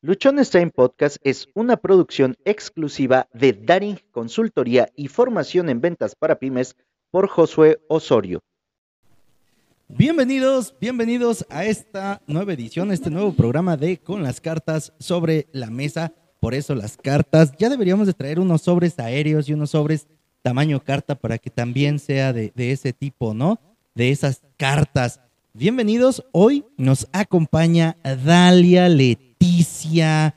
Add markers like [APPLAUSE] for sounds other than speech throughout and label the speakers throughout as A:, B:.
A: Luchones Time Podcast es una producción exclusiva de Daring Consultoría y Formación en Ventas para Pymes por Josué Osorio.
B: Bienvenidos, bienvenidos a esta nueva edición, este nuevo programa de Con las cartas sobre la mesa. Por eso las cartas, ya deberíamos de traer unos sobres aéreos y unos sobres tamaño carta para que también sea de, de ese tipo, ¿no? De esas cartas. Bienvenidos, hoy nos acompaña Dalia Leticia,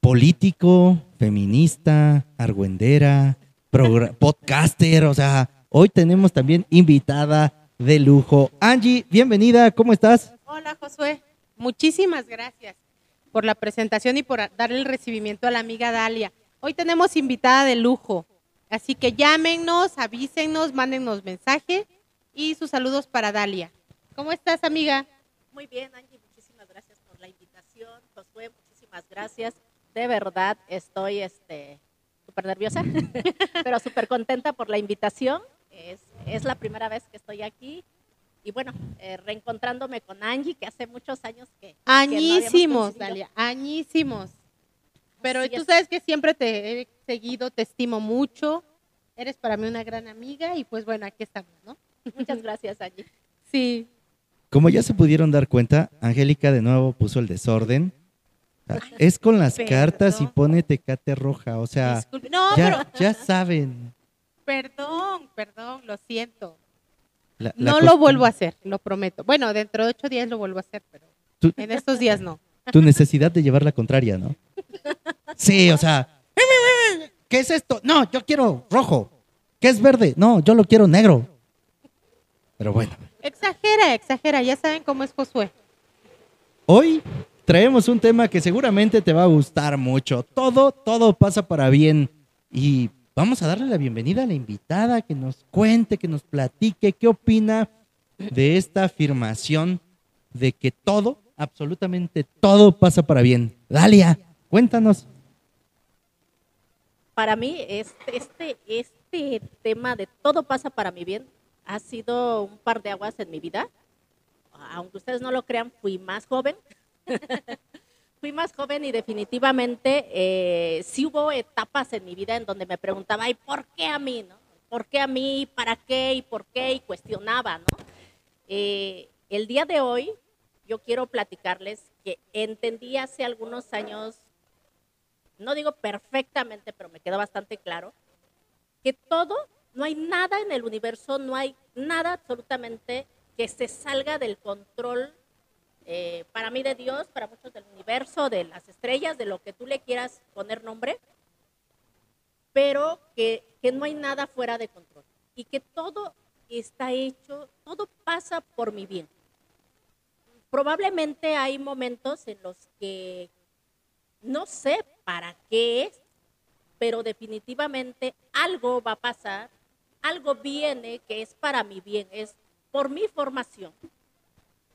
B: político, feminista, argüendera, [LAUGHS] podcaster, o sea, hoy tenemos también invitada de lujo. Angie, bienvenida, ¿cómo estás?
C: Hola Josué, muchísimas gracias por la presentación y por darle el recibimiento a la amiga Dalia. Hoy tenemos invitada de lujo, así que llámenos, avísenos, mándenos mensaje y sus saludos para Dalia. ¿Cómo estás, amiga?
D: Muy bien, Angie, muchísimas gracias por la invitación. Josué, muchísimas gracias. De verdad, estoy este súper nerviosa, [LAUGHS] pero súper contenta por la invitación. Es, es, la primera vez que estoy aquí. Y bueno, eh, reencontrándome con Angie, que hace muchos años que...
C: Añísimos, que no Dalia, añísimos. Pero Así tú es. sabes que siempre te he seguido, te estimo mucho. Eres para mí una gran amiga y pues bueno, aquí estamos, ¿no?
D: Muchas gracias, Angie.
C: Sí.
B: Como ya se pudieron dar cuenta, Angélica de nuevo puso el desorden. Es con las perdón. cartas y pone tecate roja, o sea,
C: no,
B: ya,
C: pero...
B: ya, saben.
C: Perdón, perdón, lo siento. La, la no lo vuelvo a hacer, lo prometo. Bueno, dentro de ocho días lo vuelvo a hacer, pero ¿Tú? en estos días no.
B: Tu necesidad de llevar la contraria, ¿no? Sí, o sea, ¿qué es esto? No, yo quiero rojo. ¿Qué es verde? No, yo lo quiero negro. Pero bueno.
C: Exagera, exagera, ya saben cómo es Josué.
B: Hoy traemos un tema que seguramente te va a gustar mucho. Todo, todo pasa para bien. Y vamos a darle la bienvenida a la invitada que nos cuente, que nos platique qué opina de esta afirmación de que todo, absolutamente todo pasa para bien. Dalia, cuéntanos.
D: Para mí, este, este, este tema de todo pasa para mi bien ha sido un par de aguas en mi vida. Aunque ustedes no lo crean, fui más joven. [LAUGHS] fui más joven y definitivamente eh, sí hubo etapas en mi vida en donde me preguntaba, ¿y por qué a mí? No? ¿Por qué a mí? ¿Para qué? ¿Y por qué? Y cuestionaba, ¿no? Eh, el día de hoy yo quiero platicarles que entendí hace algunos años, no digo perfectamente, pero me queda bastante claro, que todo no hay nada en el universo, no hay nada absolutamente que se salga del control eh, para mí de Dios, para muchos del universo, de las estrellas, de lo que tú le quieras poner nombre, pero que, que no hay nada fuera de control y que todo está hecho, todo pasa por mi bien. Probablemente hay momentos en los que no sé para qué es, pero definitivamente algo va a pasar algo viene que es para mi bien, es por mi formación,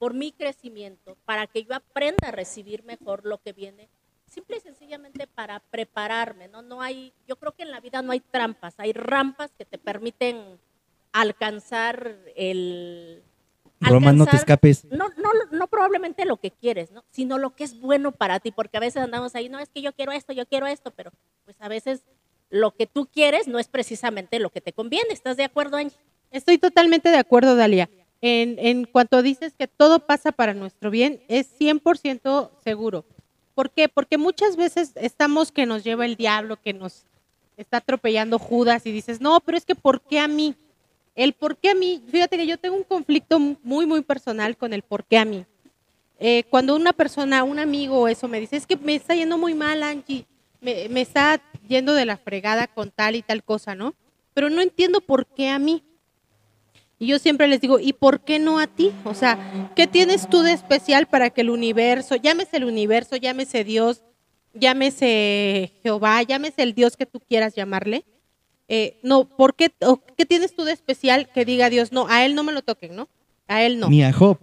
D: por mi crecimiento, para que yo aprenda a recibir mejor lo que viene, simple y sencillamente para prepararme, ¿no? No hay, yo creo que en la vida no hay trampas, hay rampas que te permiten alcanzar el
B: Roma, no te escapes.
D: No, no, no probablemente lo que quieres, ¿no? Sino lo que es bueno para ti, porque a veces andamos ahí, no, es que yo quiero esto, yo quiero esto, pero pues a veces lo que tú quieres no es precisamente lo que te conviene. ¿Estás de acuerdo, Angie?
C: Estoy totalmente de acuerdo, Dalia. En, en cuanto dices que todo pasa para nuestro bien, es 100% seguro. ¿Por qué? Porque muchas veces estamos que nos lleva el diablo, que nos está atropellando Judas y dices, no, pero es que ¿por qué a mí? El por qué a mí, fíjate que yo tengo un conflicto muy, muy personal con el por qué a mí. Eh, cuando una persona, un amigo o eso me dice, es que me está yendo muy mal, Angie, me, me está yendo de la fregada con tal y tal cosa, ¿no? Pero no entiendo por qué a mí. Y yo siempre les digo, ¿y por qué no a ti? O sea, ¿qué tienes tú de especial para que el universo, llámese el universo, llámese Dios, llámese Jehová, llámese el Dios que tú quieras llamarle? Eh, no, ¿por qué, qué tienes tú de especial que diga Dios, no, a él no me lo toquen, ¿no? A él no.
B: Ni a Job.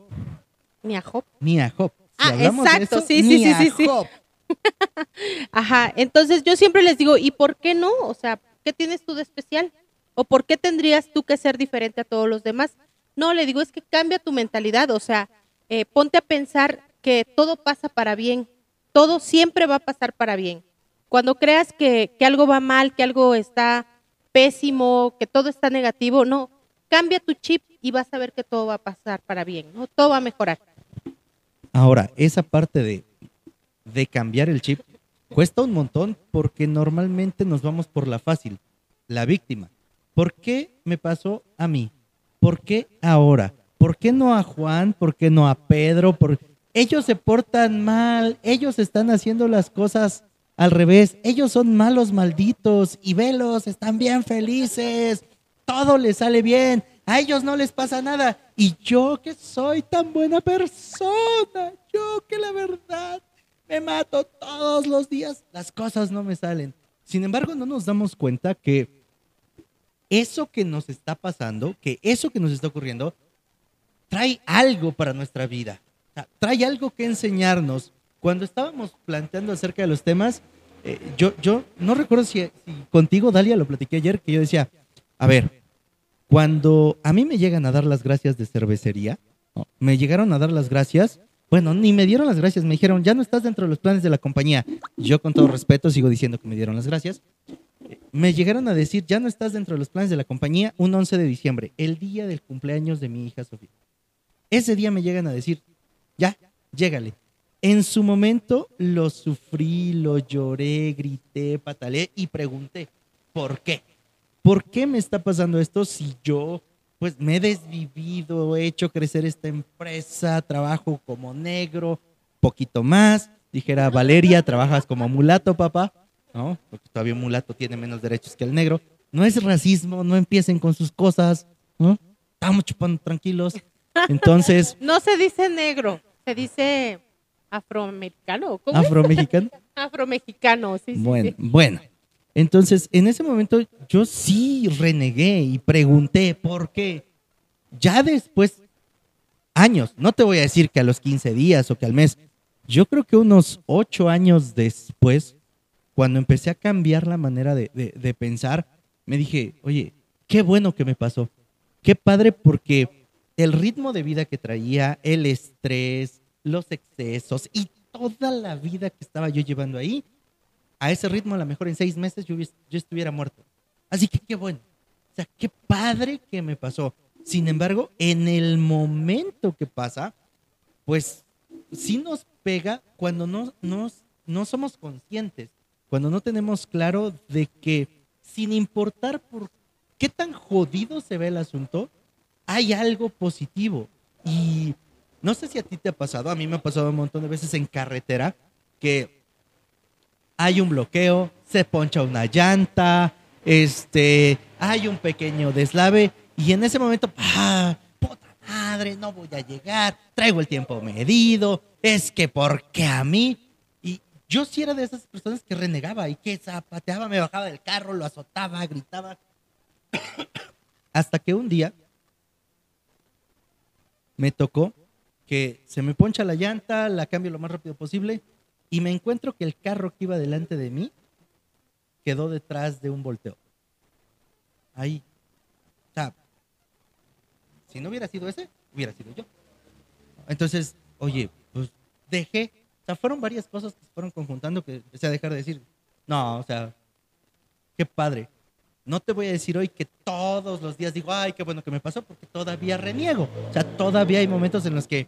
C: Ni a Job.
B: Ni a Job.
C: Si ah, exacto, sí, sí, sí, sí, sí. [LAUGHS] Ajá, entonces yo siempre les digo, ¿y por qué no? O sea, ¿qué tienes tú de especial? ¿O por qué tendrías tú que ser diferente a todos los demás? No, le digo, es que cambia tu mentalidad, o sea, eh, ponte a pensar que todo pasa para bien. todo siempre va a pasar para bien. Cuando creas que, que algo va mal, que algo está pésimo, que todo está negativo, no, cambia tu chip y vas a ver que todo va a pasar para bien, ¿no? Todo va a mejorar.
B: Ahora, esa parte de, de cambiar el chip cuesta un montón porque normalmente nos vamos por la fácil, la víctima. ¿Por qué me pasó a mí? ¿Por qué ahora? ¿Por qué no a Juan? ¿Por qué no a Pedro? ¿Por... Ellos se portan mal, ellos están haciendo las cosas al revés, ellos son malos malditos y velos, están bien felices, todo les sale bien, a ellos no les pasa nada. Y yo que soy tan buena persona, yo que la verdad me mato todos los días, las cosas no me salen. Sin embargo, no nos damos cuenta que eso que nos está pasando, que eso que nos está ocurriendo, trae algo para nuestra vida. trae algo que enseñarnos. Cuando estábamos planteando acerca de los temas, eh, yo, yo no recuerdo si, contigo, Dalia, lo platiqué ayer, que yo decía, a ver, cuando a mí me llegan a dar las gracias de cervecería, me llegaron a dar las gracias, bueno, ni me dieron las gracias, me dijeron, ya no estás dentro de los planes de la compañía. Yo con todo respeto sigo diciendo que me dieron las gracias. Me llegaron a decir, ya no estás dentro de los planes de la compañía un 11 de diciembre, el día del cumpleaños de mi hija Sofía. Ese día me llegan a decir, ya, llégale. En su momento lo sufrí, lo lloré, grité, pataleé y pregunté, ¿por qué? ¿Por qué me está pasando esto si yo pues me he desvivido, he hecho crecer esta empresa, trabajo como negro, poquito más. Dijera Valeria, trabajas como mulato, papá, ¿no? Porque todavía un mulato tiene menos derechos que el negro. No es racismo, no empiecen con sus cosas, ¿no? Estamos chupando tranquilos. [LAUGHS] Entonces.
C: No se dice negro, se dice afroamericano.
B: ¿Cómo ¿Afromexicano? [LAUGHS]
C: Afromexicano, sí,
B: bueno,
C: sí.
B: Bueno, entonces en ese momento yo sí renegué y pregunté por qué. Ya después, años, no te voy a decir que a los 15 días o que al mes, yo creo que unos 8 años después, cuando empecé a cambiar la manera de, de pensar, me dije, oye, qué bueno que me pasó. Qué padre porque el ritmo de vida que traía, el estrés, los excesos y toda la vida que estaba yo llevando ahí, a ese ritmo a lo mejor en seis meses yo, estuviera muerto. Así que qué bueno. O sea, qué padre que me pasó. Sin embargo, en el momento que pasa, pues sí nos pega cuando no, no somos conscientes, cuando no tenemos claro de que sin importar por qué tan jodido se ve el asunto, hay algo positivo. Y no sé si a ti te ha pasado, a mí me ha pasado un montón de veces en carretera que hay un bloqueo, se poncha una llanta, este, hay un pequeño deslave y en ese momento, ah, puta madre, no voy a llegar, traigo el tiempo medido, es que ¿por qué a mí? Yo sí era de esas personas que renegaba y que zapateaba, me bajaba del carro, lo azotaba, gritaba. Hasta que un día me tocó que se me poncha la llanta, la cambio lo más rápido posible y me encuentro que el carro que iba delante de mí quedó detrás de un volteo. Ahí. O sea, si no hubiera sido ese, hubiera sido yo. Entonces, oye, pues dejé. O sea, fueron varias cosas que se fueron conjuntando que empecé a dejar de decir. No, o sea, qué padre. No te voy a decir hoy que todos los días digo, ay, qué bueno que me pasó, porque todavía reniego. O sea, todavía hay momentos en los que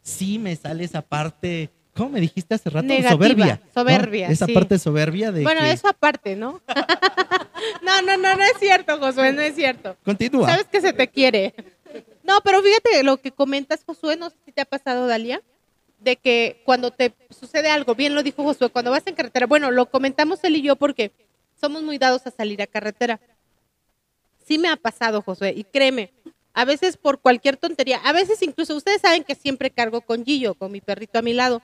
B: sí me sale esa parte, ¿cómo me dijiste hace rato?
C: soberbia. Soberbia.
B: Esa parte soberbia de.
C: Bueno, eso aparte, ¿no? [LAUGHS] no, no, no, no es cierto, Josué, no es cierto.
B: Continúa.
C: Sabes que se te quiere. No, pero fíjate lo que comentas, Josué, no sé si te ha pasado, Dalia, de que cuando te sucede algo, bien lo dijo Josué, cuando vas en carretera, bueno, lo comentamos él y yo porque somos muy dados a salir a carretera. Sí me ha pasado, Josué, y créeme, a veces por cualquier tontería, a veces incluso ustedes saben que siempre cargo con Gillo, con mi perrito a mi lado.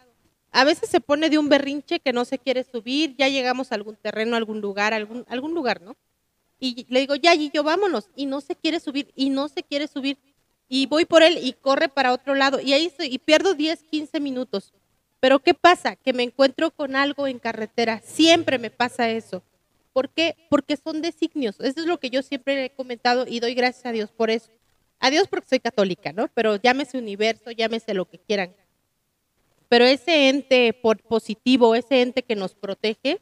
C: A veces se pone de un berrinche que no se quiere subir, ya llegamos a algún terreno, algún lugar, algún, algún lugar, ¿no? Y le digo, ya, Gillo, vámonos. Y no se quiere subir, y no se quiere subir. Y voy por él y corre para otro lado. Y ahí estoy, y pierdo 10, 15 minutos. Pero ¿qué pasa? Que me encuentro con algo en carretera. Siempre me pasa eso. ¿Por qué? Porque son designios. Eso es lo que yo siempre he comentado y doy gracias a Dios por eso. A Dios porque soy católica, ¿no? Pero llámese universo, llámese lo que quieran. pero ese ente por positivo, ese ente que nos protege,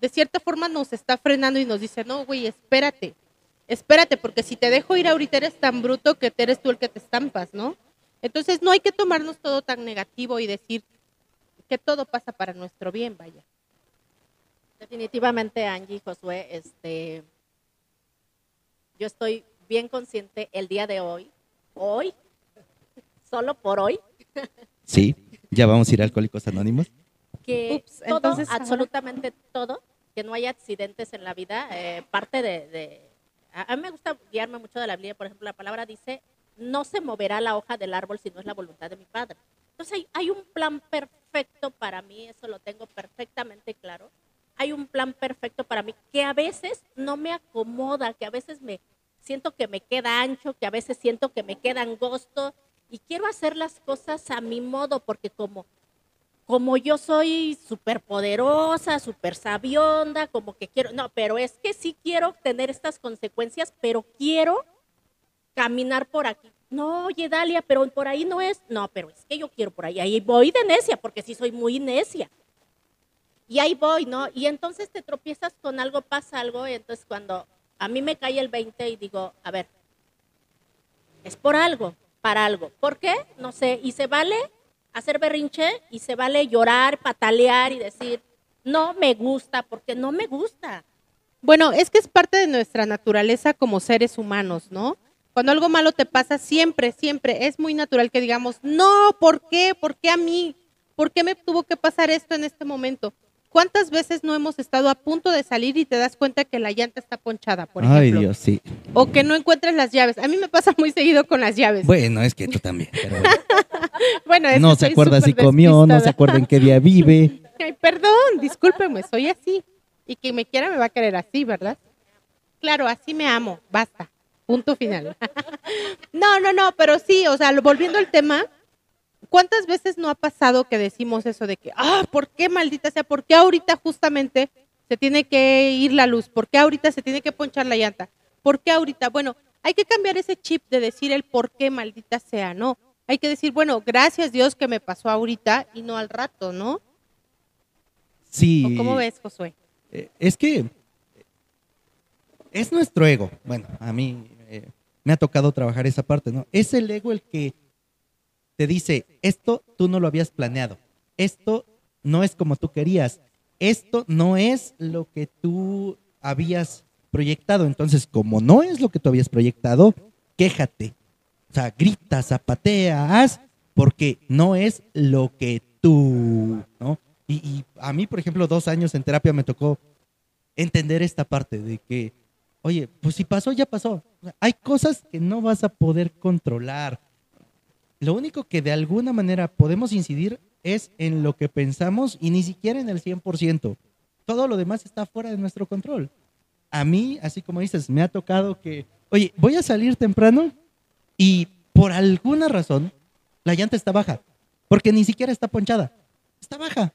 C: de cierta forma nos está frenando y nos dice, no, güey, espérate, espérate, porque si te dejo ir ahorita eres tan bruto que eres tú el que te estampas, ¿no? Entonces no hay que tomarnos todo tan negativo y decir que todo pasa para nuestro bien, vaya.
D: Definitivamente, Angie, Josué, este, yo estoy bien consciente el día de hoy, hoy, solo por hoy.
B: Sí, ya vamos a ir a Alcohólicos Anónimos.
D: Que todo, entonces, absolutamente todo, que no haya accidentes en la vida, eh, parte de, de, a, mí me gusta guiarme mucho de la Biblia, por ejemplo, la palabra dice, no se moverá la hoja del árbol si no es la voluntad de mi Padre. Entonces hay, hay un plan perfecto para mí, eso lo tengo perfectamente claro. Hay un plan perfecto para mí que a veces no me acomoda, que a veces me siento que me queda ancho, que a veces siento que me queda angosto y quiero hacer las cosas a mi modo porque como como yo soy súper poderosa, súper sabionda, como que quiero, no, pero es que sí quiero tener estas consecuencias, pero quiero caminar por aquí. No, oye, Dalia, pero por ahí no es. No, pero es que yo quiero por ahí. Ahí voy de necia, porque sí soy muy necia. Y ahí voy, ¿no? Y entonces te tropiezas con algo, pasa algo, entonces cuando a mí me cae el 20 y digo, a ver, es por algo, para algo. ¿Por qué? No sé. Y se vale hacer berrinche y se vale llorar, patalear y decir, no me gusta, porque no me gusta.
C: Bueno, es que es parte de nuestra naturaleza como seres humanos, ¿no? Cuando algo malo te pasa, siempre, siempre es muy natural que digamos, no, ¿por qué? ¿Por qué a mí? ¿Por qué me tuvo que pasar esto en este momento? ¿Cuántas veces no hemos estado a punto de salir y te das cuenta que la llanta está ponchada, por ejemplo?
B: Ay, Dios, sí.
C: O que no encuentres las llaves. A mí me pasa muy seguido con las llaves.
B: Bueno, es que tú también. [LAUGHS]
C: bueno,
B: no se acuerda si comió, no se acuerda en qué día vive. [LAUGHS]
C: Ay, perdón, discúlpeme, soy así. Y quien me quiera me va a querer así, ¿verdad? Claro, así me amo, basta. Punto final. [LAUGHS] no, no, no, pero sí, o sea, volviendo al tema, ¿Cuántas veces no ha pasado que decimos eso de que, ah, ¿por qué maldita sea? ¿Por qué ahorita justamente se tiene que ir la luz? ¿Por qué ahorita se tiene que ponchar la llanta? ¿Por qué ahorita? Bueno, hay que cambiar ese chip de decir el por qué maldita sea, ¿no? Hay que decir, bueno, gracias Dios que me pasó ahorita y no al rato, ¿no?
B: Sí.
C: cómo ves, Josué?
B: Eh, es que es nuestro ego. Bueno, a mí eh, me ha tocado trabajar esa parte, ¿no? Es el ego el que te dice, esto tú no lo habías planeado, esto no es como tú querías, esto no es lo que tú habías proyectado. Entonces, como no es lo que tú habías proyectado, quéjate. O sea, grita, zapatea, haz, porque no es lo que tú, ¿no? Y, y, a mí, por ejemplo, dos años en terapia me tocó entender esta parte de que, oye, pues si pasó, ya pasó. hay cosas que no vas a poder controlar. Lo único que de alguna manera podemos incidir es en lo que pensamos y ni siquiera en el 100%. Todo lo demás está fuera de nuestro control. A mí, así como dices, me ha tocado que, oye, voy a salir temprano y por alguna razón la llanta está baja, porque ni siquiera está ponchada, está baja.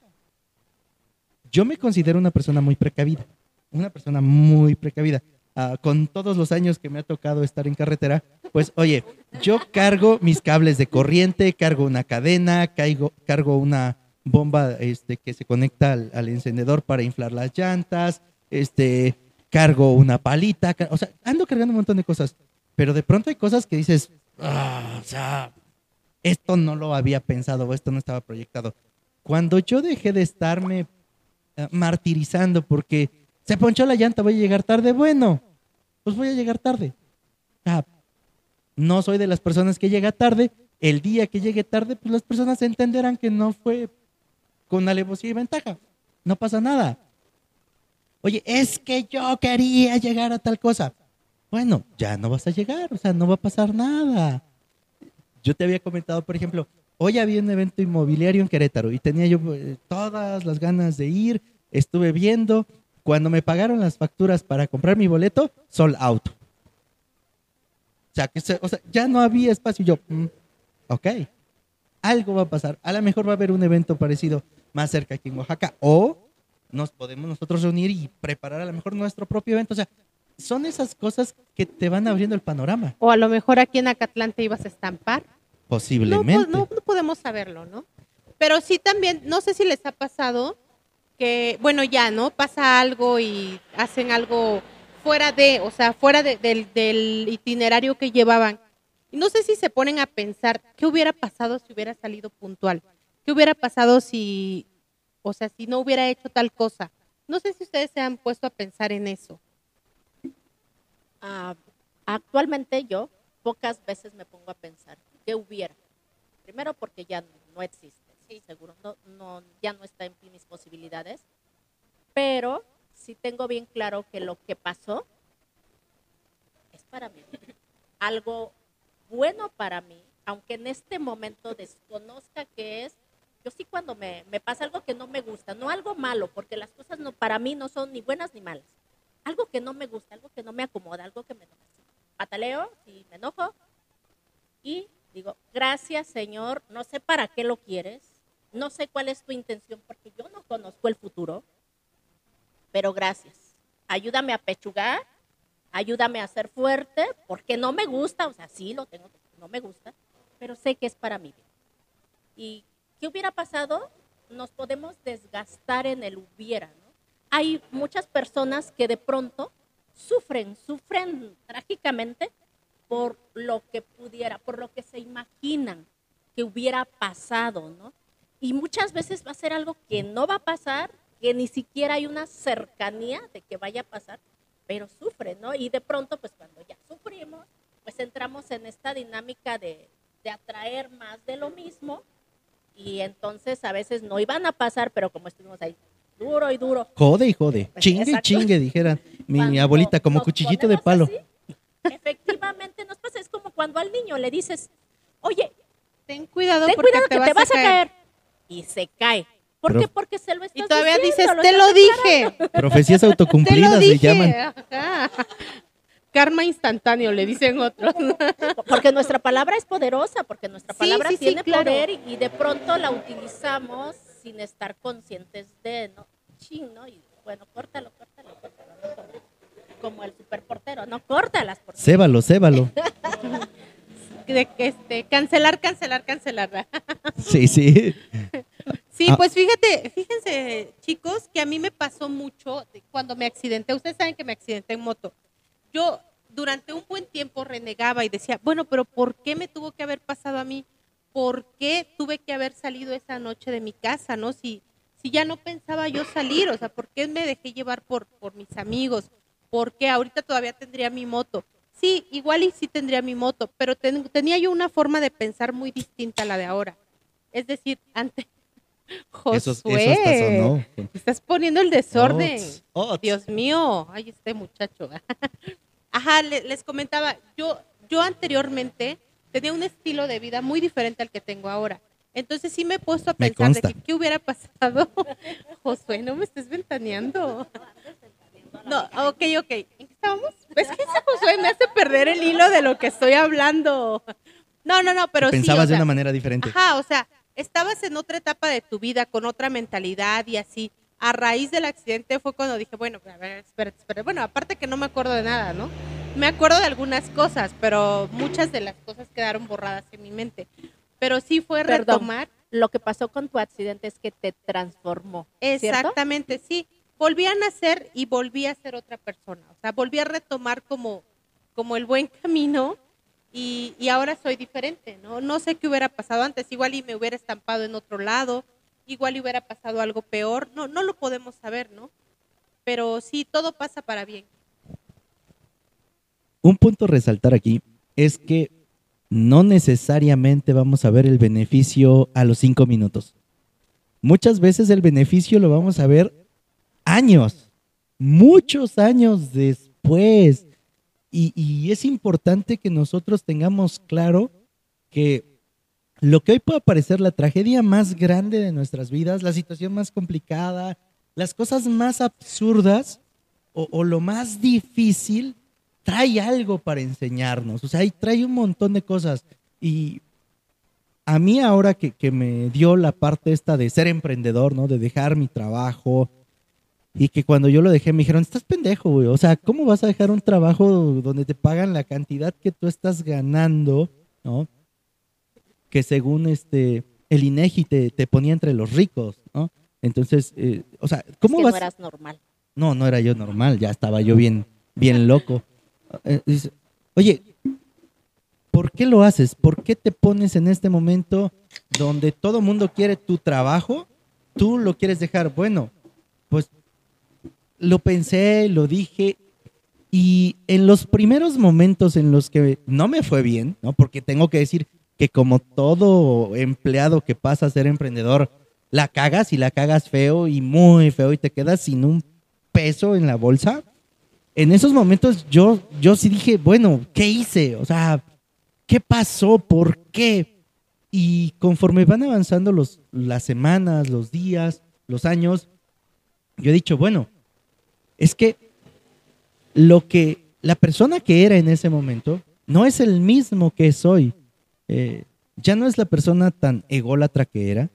B: Yo me considero una persona muy precavida, una persona muy precavida. Ah, con todos los años que me ha tocado estar en carretera, pues oye, yo cargo mis cables de corriente, cargo una cadena, cargo una bomba este, que se conecta al, encendedor para inflar las llantas, este, cargo una palita, o sea, ando cargando un montón de cosas, pero de pronto hay cosas que dices, ah, o sea, esto no lo había pensado, esto no estaba proyectado. Cuando yo dejé de estarme eh, martirizando porque se ponchó la llanta, voy a llegar tarde. Bueno, pues voy a llegar tarde. no soy de las personas que llega tarde. El día que llegue tarde, pues las personas entenderán que no fue con alevosía y ventaja. No pasa nada. Oye, es que yo quería llegar a tal cosa. Bueno, ya no vas a llegar, o sea, no va a pasar nada. Yo te había comentado, por ejemplo, hoy había un evento inmobiliario en Querétaro y tenía yo eh, todas las ganas de ir, estuve viendo, cuando me pagaron las facturas para comprar mi boleto, sold out. O sea, que o sea, ya no había espacio. yo, mm, ok, algo va a pasar. A lo mejor va a haber un evento parecido más cerca aquí en Oaxaca. O nos podemos nosotros reunir y preparar a lo mejor nuestro propio evento. O sea, son esas cosas que te van abriendo el panorama.
C: O a lo mejor aquí en Acatlán te ibas a estampar.
B: Posiblemente.
C: No, no, no podemos saberlo, ¿no? pero sí también, no sé si les ha pasado que, bueno, ya, ¿no? Pasa algo y hacen algo fuera de, o sea, fuera de- del, del itinerario que llevaban. Y no sé si se ponen a pensar qué hubiera pasado si hubiera salido puntual. ¿Qué hubiera pasado si, o sea, si no hubiera hecho tal cosa? No sé si ustedes se han puesto a pensar en eso.
D: Ah, actualmente yo pocas veces me pongo a pensar qué hubiera. Primero porque ya no existe, sí, seguro, no, no, ya no está en mis posibilidades. Pero sí tengo bien claro que lo que pasó es para mí. Algo bueno para mí, aunque en este momento desconozca qué es. Yo sí cuando me, me pasa algo que no me gusta, no algo malo, porque las cosas no, para mí no son ni buenas ni malas. Algo que no me gusta, algo que no me acomoda, algo que me pataleo y me enojo y digo, gracias Señor, no sé para qué lo quieres, no sé cuál es tu intención porque yo no conozco el futuro, pero gracias. Ayúdame a pechugar, ayúdame a ser fuerte, porque no me gusta, o sea, sí lo tengo, no me gusta, pero sé que es para mí. ¿Y qué hubiera pasado? Nos podemos desgastar en el hubiera, ¿no? Hay muchas personas que de pronto sufren, sufren trágicamente por lo que pudiera, por lo que se imaginan que hubiera pasado, ¿no? Y muchas veces va a ser algo que no va a pasar, que ni siquiera hay una cercanía de que vaya a pasar, pero sufren, ¿no? Y de pronto, pues cuando ya sufrimos, pues entramos en esta dinámica de, de atraer más de lo mismo y entonces a veces no iban a pasar, pero como estuvimos ahí duro y duro,
B: Jode y jode.
D: Pues,
B: Chingue y chingue, dijera [LAUGHS] mi
D: cuando
B: abuelita, como cuchillito de palo.
D: así, efectivamente nos pasa, es como cuando al niño le dices, oye,
C: Ten cuidado
D: ten
C: porque
D: cuidado
C: te,
D: que
C: vas,
D: te vas a caer. Y se cae. ¿Por
B: Pero-
D: qué? Porque se lo estás
C: Y todavía
D: diciendo,
C: dices, [LAUGHS] te lo dije.
B: Profecías autocumplidas le
C: dije.
B: llaman.
C: Ajá. Karma instantáneo, le dicen otros. [LAUGHS]
D: Porque nuestra palabra es poderosa, porque nuestra palabra
C: sí, sí,
D: tiene
C: claro.
D: poder y, y de pronto la utilizamos sin estar conscientes de, ¿no? Chin, ¿no? Y bueno, córtalo, córtalo, córtalo. como el superportero, no córtalas. Porque
B: Cébalo, cébalo. [LAUGHS]
C: De que este, cancelar, cancelar, cancelar. [LAUGHS]
B: Sí, sí.
C: Sí,
B: Ah.
C: pues fíjate, fíjense, chicos, que a mí me pasó mucho cuando me accidenté. Ustedes saben que me accidenté en moto. Yo durante un buen tiempo renegaba y decía, bueno, pero ¿por qué me tuvo que haber pasado a mí? ¿Por qué tuve que haber salido esa noche de mi casa, no? Si, si ya no pensaba yo salir, o sea, ¿por qué me dejé llevar por, por mis amigos? ¿Por qué ahorita todavía tendría mi moto? Sí, igual y sí tendría mi moto, pero ten- tenía yo una forma de pensar muy distinta a la de ahora. Es decir, antes...
B: Eso, [LAUGHS] eso
C: Josué,
B: hasta sonó.
C: estás poniendo el desorden.
B: Ots, ots.
C: Dios mío, ay, este muchacho. [LAUGHS] Ajá, le- les comentaba, yo, yo anteriormente tenía un estilo de vida muy diferente al que tengo ahora. Entonces sí me he puesto a pensar de que, qué hubiera [LAUGHS] pasado. Josué, no me estés ventaneando. No, ok, ok. ¿En qué estábamos? Es que ese Josué me hace perder el hilo de lo que estoy hablando. No, no, no, pero sí.
B: Pensabas
C: o
B: de
C: sea,
B: una manera diferente.
C: Ajá, o sea, estabas en otra etapa de tu vida, con otra mentalidad y así. A raíz del accidente fue cuando dije, bueno, a ver, espérate, espérate. Bueno, aparte que no me acuerdo de nada, ¿no? Me acuerdo de algunas cosas, pero muchas de las cosas quedaron borradas en mi mente. Pero sí fue
D: Perdón.
C: retomar.
D: lo que pasó con tu accidente es que te transformó. ¿cierto?
C: Exactamente, sí. Volví a nacer y volví a ser otra persona. O sea, volví a retomar como, como el buen camino y, y ahora soy diferente, ¿no? No sé qué hubiera pasado antes. Igual y me hubiera estampado en otro lado, igual y hubiera pasado algo peor. No, no lo podemos saber, ¿no? Pero sí, todo pasa para bien.
B: Un punto a resaltar aquí es que no necesariamente vamos a ver el beneficio a los cinco minutos. Muchas veces el beneficio lo vamos a ver años, muchos años después. Y, y es importante que nosotros tengamos claro que lo que hoy puede parecer la tragedia más grande de nuestras vidas, la situación más complicada, las cosas más absurdas o, o lo más difícil, trae algo para enseñarnos. O sea, ahí trae un montón de cosas. Y a mí ahora que, que me dio la parte esta de ser emprendedor, ¿no? De dejar mi trabajo. Y que cuando yo lo dejé me dijeron, estás pendejo, güey. O sea, ¿cómo vas a dejar un trabajo donde te pagan la cantidad que tú estás ganando, ¿no? Que según este, el INEGI te, te ponía entre los ricos, ¿no? Entonces, eh, o sea, ¿cómo
D: es que
B: vas?
D: no eras normal.
B: No, no era yo normal, ya estaba yo bien, bien loco. Eh, dice, Oye, ¿por qué lo haces? ¿Por qué te pones en este momento donde todo mundo quiere tu trabajo? Tú lo quieres dejar. Bueno, pues lo pensé, lo dije, y en los primeros momentos en los que no me fue bien, ¿no? Porque tengo que decir que como todo empleado que pasa a ser emprendedor, la cagas y la cagas feo y muy feo y te quedas sin un peso en la bolsa. En esos momentos yo, yo sí dije, bueno, ¿qué hice? O sea, ¿qué pasó? ¿Por qué? Y conforme van avanzando los, las semanas, los días, los años, yo he dicho, bueno, es que lo que la persona que era en ese momento no es el mismo que soy. Eh, ya no es la persona tan ególatra que era.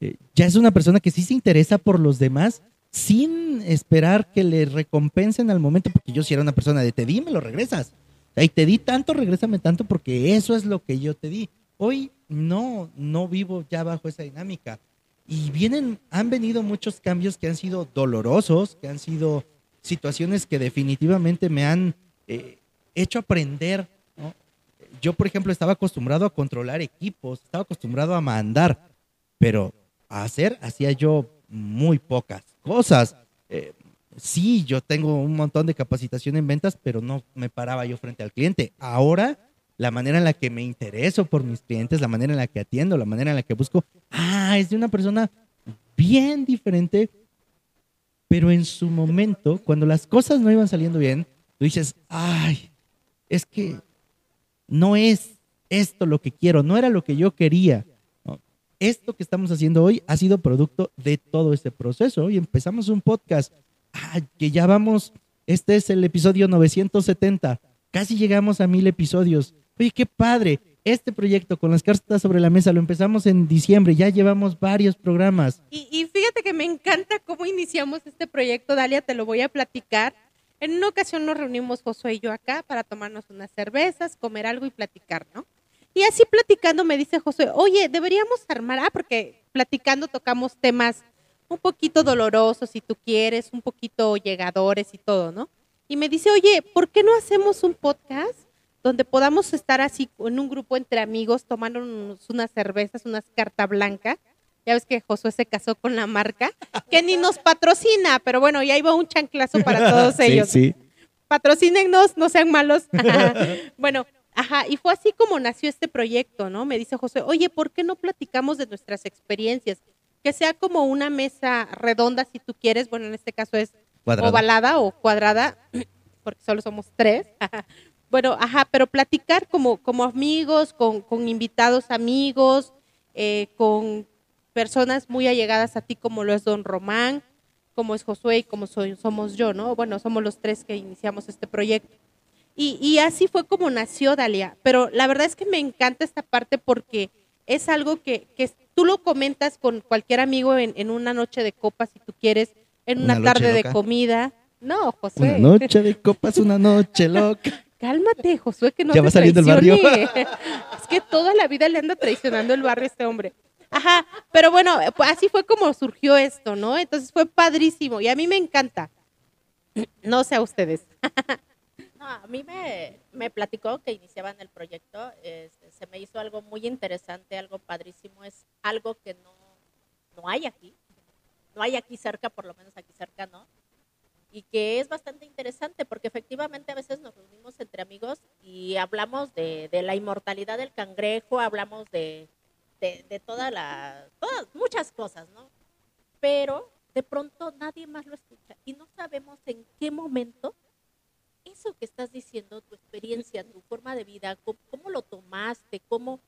B: Eh, ya es una persona que sí se interesa por los demás sin esperar que le recompensen al momento, porque yo si era una persona de te di, me lo regresas. Y te di tanto, regrésame tanto, porque eso es lo que yo te di. Hoy no, no vivo ya bajo esa dinámica. Y vienen, han venido muchos cambios que han sido dolorosos, que han sido situaciones que definitivamente me han eh, hecho aprender. ¿no? Yo, por ejemplo, estaba acostumbrado a controlar equipos, estaba acostumbrado a mandar, pero a hacer hacía yo muy pocas cosas. Eh, sí, yo tengo un montón de capacitación en ventas, pero no me paraba yo frente al cliente. Ahora, la manera en la que me intereso por mis clientes, la manera en la que atiendo, la manera en la que busco, ah, es de una persona bien diferente, pero en su momento, cuando las cosas no iban saliendo bien, tú dices, ay, es que no es esto lo que quiero, no era lo que yo quería. Esto que estamos haciendo hoy ha sido producto de todo este proceso. Hoy empezamos un podcast ah, que ya vamos, este es el episodio 970, casi llegamos a mil episodios. Oye, qué padre. Este proyecto con las cartas sobre la mesa lo empezamos en diciembre, ya llevamos varios programas.
C: Y, y fíjate que me encanta cómo iniciamos este proyecto, Dalia, te lo voy a platicar. En una ocasión nos reunimos Josué y yo acá para tomarnos unas cervezas, comer algo y platicar, ¿no? Y así platicando me dice Josué, oye, deberíamos armar, ah, porque platicando tocamos temas un poquito dolorosos, si tú quieres, un poquito llegadores y todo, ¿no? Y me dice, oye, ¿por qué no hacemos un podcast donde podamos estar así en un grupo entre amigos, tomándonos unas cervezas, unas carta blanca? Ya ves que Josué se casó con la marca, que ni nos patrocina, pero bueno, ya iba un chanclazo para [LAUGHS] todos ellos.
B: Sí, sí.
C: Patrocínennos, no sean malos. [LAUGHS] [LAUGHS] bueno, ajá, y fue así como nació este proyecto, ¿no? Me dice José, oye, ¿por qué no platicamos de nuestras experiencias? Que sea como una mesa redonda, si tú quieres, bueno, en este caso es ovalada o cuadrada, [CLEARS THROAT] porque solo somos tres. Bueno, ajá, pero platicar como, como amigos, con, con invitados amigos, eh, con personas muy allegadas a ti, como lo es Don Román, como es Josué y como soy, somos yo, ¿no? Bueno, somos los tres que iniciamos este proyecto. Y, y así fue como nació Dalia. Pero la verdad es que me encanta esta parte porque es algo que, que tú lo comentas con cualquier amigo en, en una noche de copas, si tú quieres, en una,
B: Una
C: tarde de comida. No, Josué.
B: Una noche de copas, una noche loca.
C: Cálmate, Josué, que no
B: Ya
C: te
B: va saliendo el barrio.
C: traicione. [LAUGHS] es que toda la vida le anda traicionando el barrio a este hombre. Ajá, pero bueno, pues así fue como surgió esto, ¿no? Entonces fue padrísimo y a mí me encanta. [CLEARS THROAT] No sé a ustedes. [LAUGHS]
D: No, a mí me, me platicó que iniciaban el proyecto, este, se me hizo algo muy interesante, algo padrísimo, es algo que no, no hay aquí, no hay aquí cerca, por lo menos aquí cerca no, y que es bastante interesante porque efectivamente a veces nos reunimos entre amigos y hablamos de, la inmortalidad del cangrejo, hablamos de, de, de toda la, todas, muchas cosas, ¿no? Pero de pronto nadie más lo escucha y no sabemos en qué momento eso que estás diciendo, tu experiencia, tu forma de vida, cómo, cómo lo tomaste, cómo,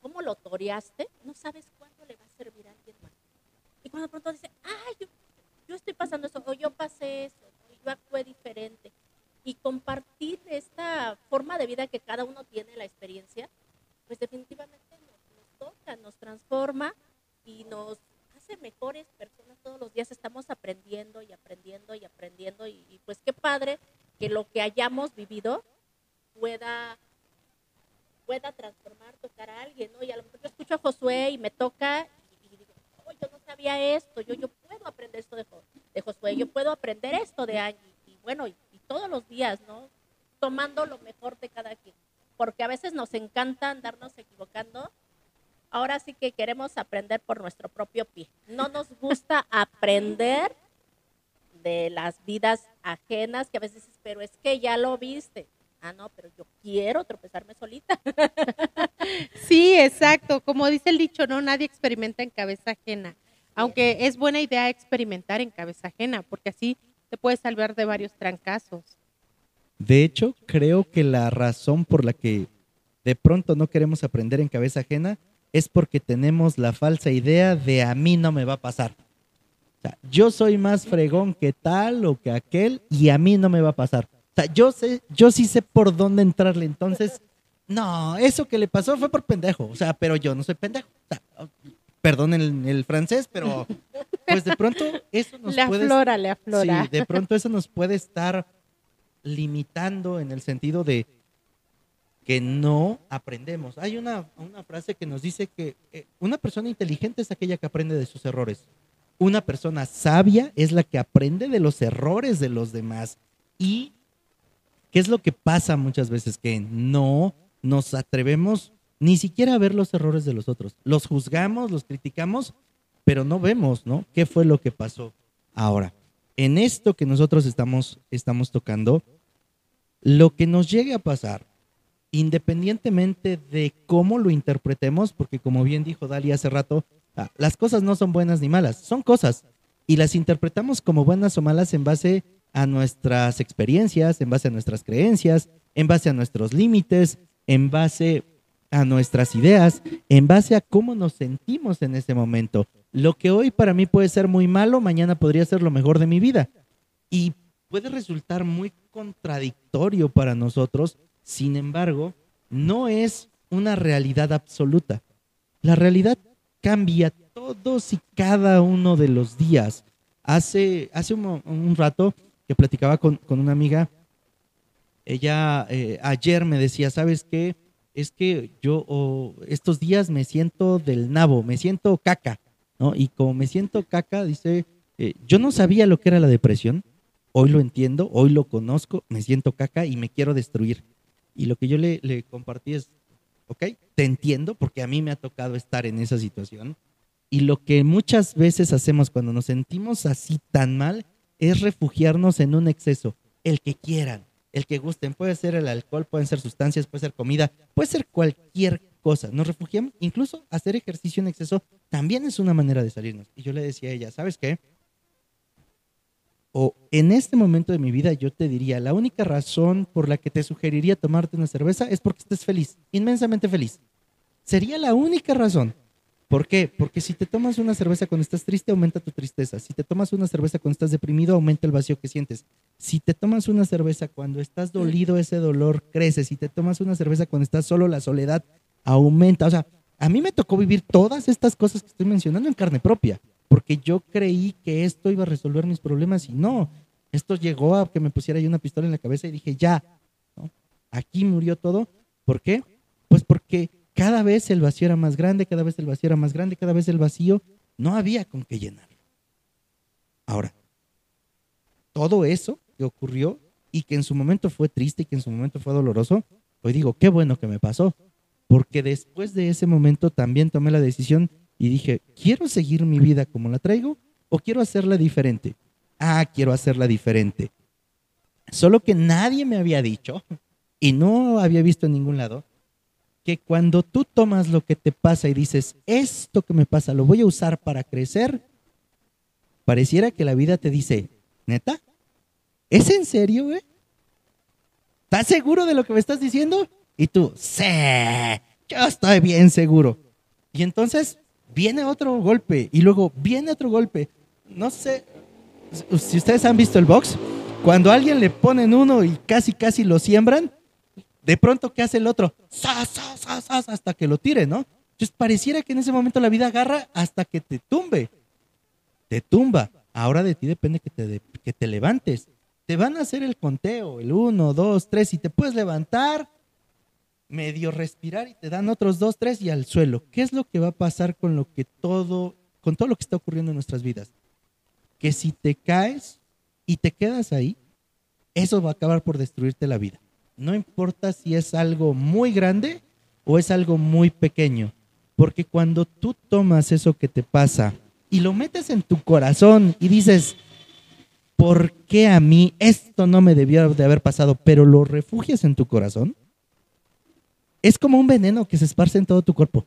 D: cómo lo toreaste, no sabes cuándo le va a servir a alguien más. Y cuando de pronto dice, ay, yo, estoy pasando eso, o yo pasé eso, o yo actué diferente. Y compartir esta forma de vida que cada uno tiene, la experiencia, pues definitivamente nos, nos toca, nos transforma y nos hace mejores personas todos los días. Estamos aprendiendo y aprendiendo y aprendiendo. Y, y pues qué padre que lo que hayamos vivido pueda pueda transformar, tocar a alguien, ¿no? Y a lo mejor yo escucho a Josué y me toca yo no sabía esto, yo, yo puedo aprender esto de, de Josué, yo puedo aprender esto de Angie. Y, bueno, y, todos los días, ¿no? Tomando lo mejor de cada quien. Porque a veces nos encanta andarnos equivocando. Ahora sí que queremos aprender por nuestro propio pie. No nos gusta aprender de las vidas ajenas, que a veces pero es que ya lo viste. Ah, no, pero yo quiero tropezarme solita. [LAUGHS]
C: Sí, exacto. Como dice el dicho, no, nadie experimenta en cabeza ajena. Aunque es buena idea experimentar en cabeza ajena, porque así te puedes salvar de varios trancazos.
B: De hecho, creo que la razón por la que de pronto no queremos aprender en cabeza ajena es porque tenemos la falsa idea de a mí no me va a pasar. O sea, yo soy más fregón que tal o que aquel y a mí no me va a pasar. Sea, yo sé, yo sí sé por dónde entrarle. Entonces, [LAUGHS] no, eso que le pasó fue por pendejo. O sea, pero yo no soy pendejo. O sea, perdón el, el, francés, pero pues de pronto eso nos
C: le
B: puede...
C: Aflora, le aflora.
B: Sí, de pronto eso nos puede estar limitando en el sentido de que no aprendemos. Hay una, una frase que nos dice que eh, una persona inteligente es aquella que aprende de sus errores. Una persona sabia es la que aprende de los errores de los demás. ¿Y qué es lo que pasa muchas veces? Que no nos atrevemos ni siquiera a ver los errores de los otros. Los juzgamos, los criticamos, pero no vemos, ¿no? ¿Qué fue lo que pasó? Ahora, en esto que nosotros estamos, estamos tocando, lo que nos llegue a pasar, independientemente de cómo lo interpretemos, porque como bien dijo Dali hace rato, Ah, las cosas no son buenas ni malas, son cosas. Y las interpretamos como buenas o malas en base a nuestras experiencias, en base a nuestras creencias, en base a nuestros límites, en base a nuestras ideas, en base a cómo nos sentimos en ese momento. Lo que hoy para mí puede ser muy malo, mañana podría ser lo mejor de mi vida. Y puede resultar muy contradictorio para nosotros, sin embargo, no es una realidad absoluta. La realidad cambia todos y cada uno de los días. Hace, hace un, rato que platicaba con, una amiga, ella eh, ayer me decía, ¿sabes qué? Es que yo estos días me siento del nabo, me siento caca, ¿no? Y como me siento caca, dice, eh, yo no sabía lo que era la depresión, hoy lo entiendo, hoy lo conozco, me siento caca y me quiero destruir. Y lo que yo le, le compartí es, ¿ok? Te entiendo porque a mí me ha tocado estar en esa situación. Y lo que muchas veces hacemos cuando nos sentimos así tan mal es refugiarnos en un exceso, el que quieran, el que gusten. Puede ser el alcohol, pueden ser sustancias, puede ser comida, puede ser cualquier cosa. Nos refugiamos, incluso hacer ejercicio en exceso también es una manera de salirnos. Y yo le decía a ella, ¿sabes qué? o en este momento de mi vida yo te diría, la única razón por la que te sugeriría tomarte una cerveza es porque estés feliz, inmensamente feliz. Sería la única razón. ¿Por qué? Porque si te tomas una cerveza cuando estás triste, aumenta tu tristeza. Si te tomas una cerveza cuando estás deprimido, aumenta el vacío que sientes. Si te tomas una cerveza cuando estás dolido, ese dolor crece. Si te tomas una cerveza cuando estás solo, la soledad aumenta. O sea, a mí me tocó vivir todas estas cosas que estoy mencionando en carne propia porque yo creí que esto iba a resolver mis problemas y no. Esto llegó a que me pusiera yo una pistola en la cabeza y dije, ya, aquí murió todo. ¿Por qué? Pues porque cada vez el vacío era más grande, cada vez el vacío era más grande, cada vez el vacío no había con qué llenar. Ahora, todo eso que ocurrió y que en su momento fue triste y que en su momento fue doloroso, hoy digo, qué bueno que me pasó, porque después de ese momento también tomé la decisión y dije, ¿quiero seguir mi vida como la traigo o quiero hacerla diferente? Ah, quiero hacerla diferente. Solo que nadie me había dicho y no había visto en ningún lado que cuando tú tomas lo que te pasa y dices, esto que me pasa lo voy a usar para crecer, pareciera que la vida te dice, neta, ¿es en serio, güey? ¿Estás seguro de lo que me estás diciendo? Y tú, sí, yo estoy bien seguro. Y entonces viene otro golpe y luego viene otro golpe. No sé si ustedes han visto el box, cuando alguien le ponen uno y casi casi lo siembran, de pronto ¿qué hace el otro? hasta que lo tire, ¿no? Entonces pareciera que en ese momento la vida agarra hasta que te tumbe. Te tumba. Ahora de ti depende que te, que te levantes. Te van a hacer el conteo, el uno, dos, tres, y te puedes levantar medio respirar y te dan otros dos, tres y al suelo. ¿Qué es lo que va a pasar con lo que todo, con todo lo que está ocurriendo en nuestras vidas? Que si te caes y te quedas ahí, eso va a acabar por destruirte la vida. No importa si es algo muy grande o es algo muy pequeño, porque cuando tú tomas eso que te pasa y lo metes en tu corazón y dices, ¿por qué a mí esto no me debió de haber pasado? Pero lo refugias en tu corazón, es como un veneno que se esparce en todo tu cuerpo.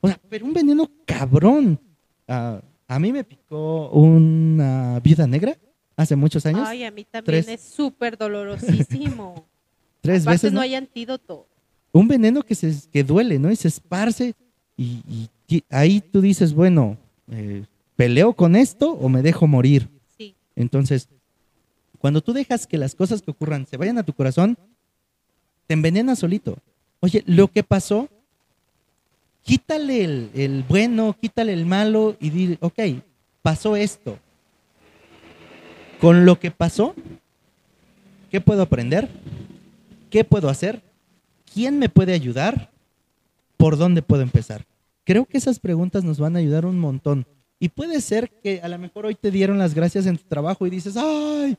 B: O sea, pero un veneno cabrón. Ah, a mí me picó una vida negra hace muchos años.
C: Ay, a mí también
B: Tres.
C: es súper dolorosísimo.
B: Tres
C: Aparte
B: veces.
C: no hay antídoto.
B: Un veneno que, se, que duele, ¿no? Y se esparce. Y, ahí tú dices, bueno, eh, ¿peleo con esto o me dejo morir?
C: Sí.
B: Entonces, cuando tú dejas que las cosas que ocurran se vayan a tu corazón, te envenenas solito. Oye, lo que pasó, quítale el, el bueno, quítale el malo y di, ok, pasó esto. Con lo que pasó, ¿qué puedo aprender? ¿Qué puedo hacer? ¿Quién me puede ayudar? ¿Por dónde puedo empezar? Creo que esas preguntas nos van a ayudar un montón. Y puede ser que a lo mejor hoy te dieron las gracias en tu trabajo y dices, ay,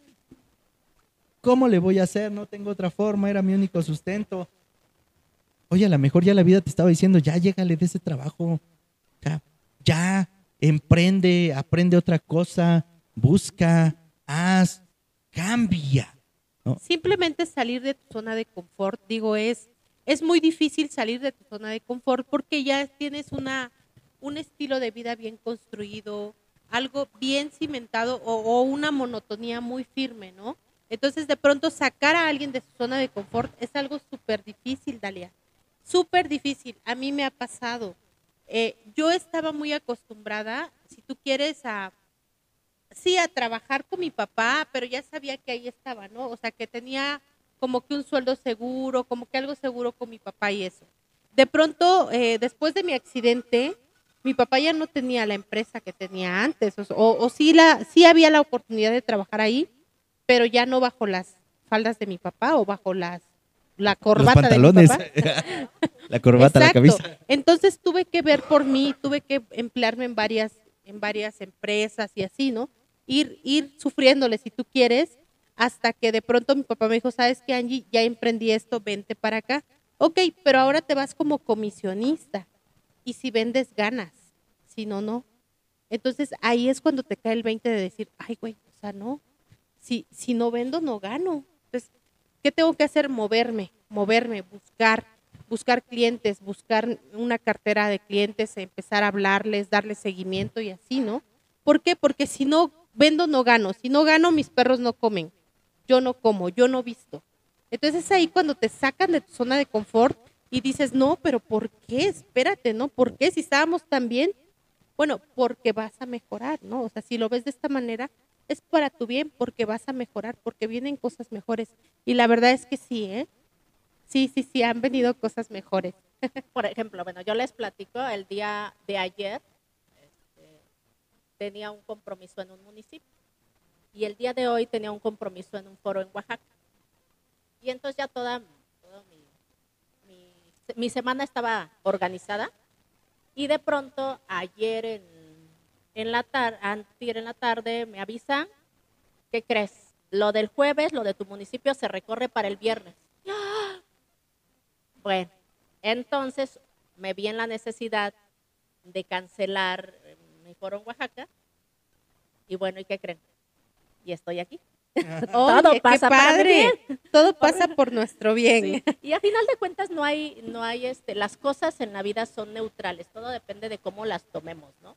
B: ¿cómo le voy a hacer? No tengo otra forma, era mi único sustento. Oye, a lo mejor ya la vida te estaba diciendo, ya llégale de ese trabajo, ya, ya, emprende, aprende otra cosa, busca, haz, cambia.
C: Simplemente salir de tu zona de confort, digo, es, es muy difícil salir de tu zona de confort porque ya tienes una, un estilo de vida bien construido, algo bien cimentado o, una monotonía muy firme, ¿no? Entonces, de pronto, sacar a alguien de su zona de confort es algo súper difícil, Dalia. Súper difícil. A mí me ha pasado. Eh, yo estaba muy acostumbrada, si tú quieres, a sí a trabajar con mi papá, pero ya sabía que ahí estaba, ¿no? O sea, que tenía como que un sueldo seguro, como que algo seguro con mi papá y eso. De pronto, eh, después de mi accidente, mi papá ya no tenía la empresa que tenía antes, o, o, o sí, la, sí había la oportunidad de trabajar ahí, pero ya no bajo las faldas de mi papá o bajo las la
B: Los
C: corbata de mi
B: pantalones,
C: papá. [LAUGHS]
B: la corbata, la
C: Exacto.
B: camisa.
C: Entonces tuve que ver por mí, tuve que emplearme en varias, en varias empresas y así, ¿no? Ir, ir sufriéndole si tú quieres, hasta que de pronto mi papá me dijo, ¿sabes qué, Angie? Ya emprendí esto, vente para acá. Ok, pero ahora te vas como comisionista. Y si vendes, ganas. Si no, no. Entonces ahí es cuando te cae el 20 de decir, ay, güey, o sea, no. Si, si no vendo, no gano. Entonces, ¿qué tengo que hacer? Moverme, moverme, buscar, buscar clientes, buscar una cartera de clientes, empezar a hablarles, darles seguimiento y así, ¿no? ¿Por qué? Porque si no vendo, no gano. Si no gano, mis perros no comen. Yo no como, yo no visto. Entonces es ahí cuando te sacan de tu zona de confort y dices, no, pero ¿por qué? Espérate, ¿no? ¿Por qué? Si estábamos tan bien. Bueno, porque vas a mejorar, ¿no? O sea, si lo ves de esta manera, es para tu bien, porque vas a mejorar, porque vienen cosas mejores. Y la verdad es que sí, ¿eh? Sí, sí, sí, han venido cosas mejores. [LAUGHS]
D: Por ejemplo, bueno, yo les platico, el día de ayer tenía un compromiso en un municipio y el día de hoy tenía un compromiso en un foro en Oaxaca. Y entonces ya toda, mi, semana estaba organizada y de pronto ayer en, la tarde, en la tarde me avisan, ¿qué crees? Lo del jueves, lo de tu municipio se recorre para el viernes. Bueno, entonces me vi en la necesidad de cancelar mi foro en Oaxaca. Y bueno, ¿y qué creen? Y estoy aquí. [LAUGHS] Todo
C: Oye, qué
D: pasa para mi
C: padre.
D: bien.
C: Todo pasa por nuestro bien.
D: Sí, Y a final de cuentas no hay, no hay este, las cosas en la vida son neutrales, todo depende de cómo las tomemos, ¿no?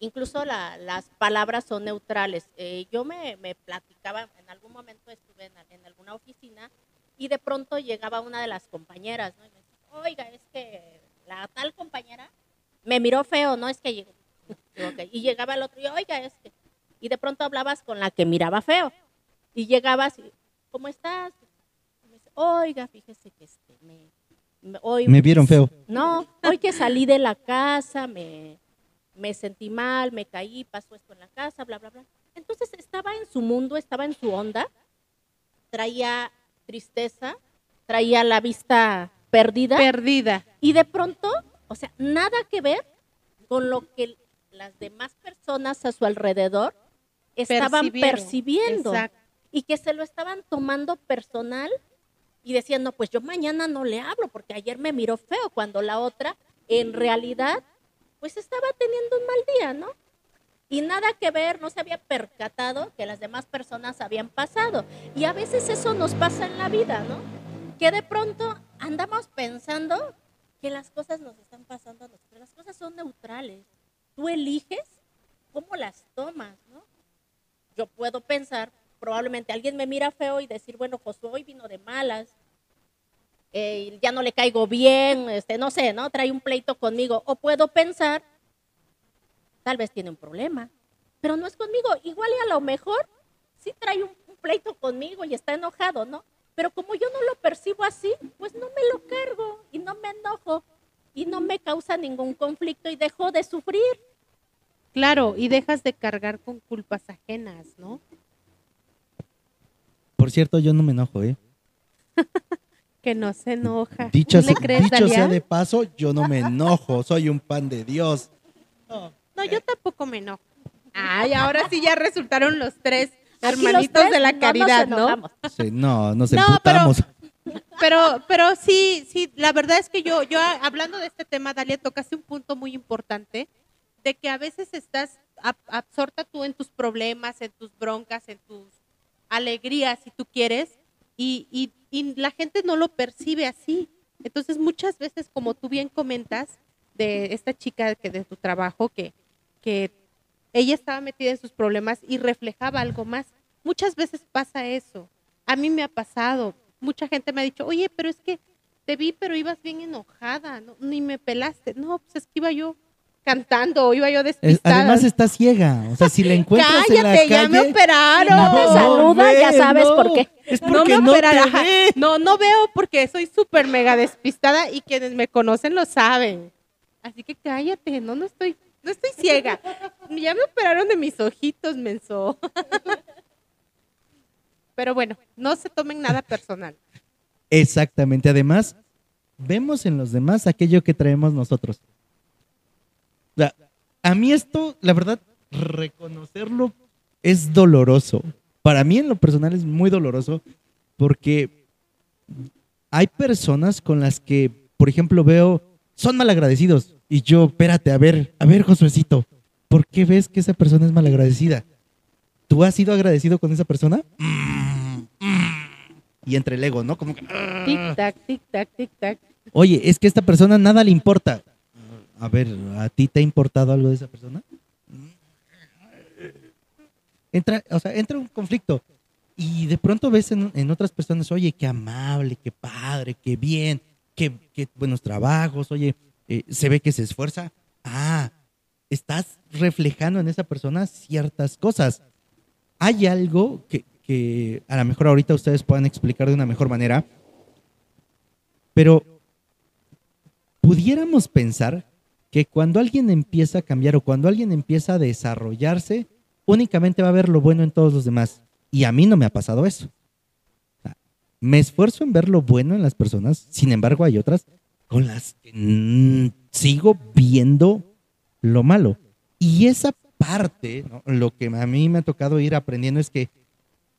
D: Incluso la- las palabras son neutrales. Eh, yo me, me platicaba, en algún momento estuve en, en alguna oficina y de pronto llegaba una de las compañeras, ¿no? Y me decía, oiga, es que la tal compañera me miró feo, ¿no? Es que Y llegaba el otro y, oiga, es que... Y de pronto hablabas con la que miraba feo. Y llegabas, y, ¿cómo estás? Y me dice, oiga, fíjese que este, me, me- hoy
B: Me vieron feo.
D: no, hoy que salí de la casa, me, me sentí mal, me caí, pasó esto en la casa, bla, bla, bla. Entonces estaba en su mundo, estaba en su onda, traía tristeza, traía la vista perdida.
C: Perdida.
D: y de pronto, o sea, nada que ver con lo que las demás personas a su alrededor estaban percibiendo
C: Exacto.
D: y que se lo estaban tomando personal y decían, no, pues yo mañana no le hablo porque ayer me miró feo, cuando la otra en realidad pues estaba teniendo un mal día, ¿no? Y nada que ver, no se había percatado que las demás personas habían pasado. Y a veces eso nos pasa en la vida, ¿no? Que de pronto andamos pensando que las cosas nos están pasando a nosotros. Las cosas son neutrales. Tú eliges cómo las tomas, ¿no? Yo puedo pensar, probablemente alguien me mira feo y decir, bueno, Josué hoy vino de malas, eh, ya no le caigo bien, este, no sé, ¿no? Trae un pleito conmigo. O puedo pensar, tal vez tiene un problema, pero no es conmigo. Igual y a lo mejor sí trae un, un pleito conmigo y está enojado, ¿no? Pero como yo no lo percibo así, pues no me lo cargo y no me enojo y no me causa ningún conflicto y dejo de sufrir.
C: Claro, y dejas de cargar con culpas ajenas, ¿no?
B: Por cierto, yo no me enojo, ¿eh? [LAUGHS]
C: Que no se enoja.
B: Dicho,
C: ¿Tú le
B: sea-
C: crees,
B: dicho
C: Dalia?
B: sea de paso, yo no me enojo, soy un pan de Dios.
C: No, yo tampoco me enojo. Ay, ahora sí ya resultaron los tres
D: los
C: hermanitos
D: tres
C: de la
D: no nos
C: caridad, ¿no?
B: Sí, no, nos
C: No,
B: emputamos.
C: Pero, pero sí, sí, la verdad es que yo, yo hablando de este tema, Dalia, tocaste un punto muy importante de que a veces estás ab- absorta tú en tus problemas, en tus broncas, en tus alegrías, si tú quieres, y, y, y la gente no lo percibe así. Entonces, muchas veces, como tú bien comentas, de esta chica que de tu trabajo, que, que ella estaba metida en sus problemas y reflejaba algo más. Muchas veces pasa eso. A mí me ha pasado. Mucha gente me ha dicho, oye, pero es que te vi, pero ibas bien enojada, no, ni me pelaste. No, pues es que iba yo cantando, iba yo
B: Es-
C: despistada.
B: además está ciega, o sea, si la [LAUGHS] encuentras en la
C: Cállate, ya me
B: calle...
C: operaron.
D: No te saluda, ya sabes por qué.
B: Es
C: No
B: porque
C: me
B: no,
C: operaron,
B: te
C: ajá.
B: ve.
C: No, no veo porque soy súper mega despistada y quienes me conocen lo saben. Así que cállate, no, no estoy, no estoy ciega. Ya me operaron de mis ojitos, menso. [LAUGHS] Pero bueno, no se tomen nada personal.
B: Exactamente, además, vemos en los demás aquello que traemos nosotros. O sea, a mí esto, la verdad, reconocerlo es doloroso. Para mí en lo personal es muy doloroso porque hay personas con las que, por ejemplo, veo, son malagradecidos. Y yo, espérate, a ver, a ver, Josuecito, ¿por qué ves que esa persona es malagradecida? ¿Tú has sido agradecido con esa persona? Mm, mm. Y entre el ego, ¿no? Como que,
C: Tic tac, tic tac, tic tac.
B: Oye, es que a esta persona nada le importa. A ver, ¿a ti te ha importado algo de esa persona? Entra, o sea, entra un conflicto. Y de pronto ves en, en otras personas, oye, qué amable, qué padre, qué bien, qué, qué buenos trabajos, oye, eh, se ve que se esfuerza. Ah, estás reflejando en esa persona ciertas cosas. Hay algo que, que a lo mejor ahorita ustedes puedan explicar de una mejor manera, pero pudiéramos pensar que cuando alguien empieza a cambiar o cuando alguien empieza a desarrollarse, únicamente va a ver lo bueno en todos los demás. Y a mí no me ha pasado eso. Me esfuerzo en ver lo bueno en las personas, sin embargo hay otras con las que sigo viendo lo malo. Y esa parte, lo que a mí me ha tocado ir aprendiendo es que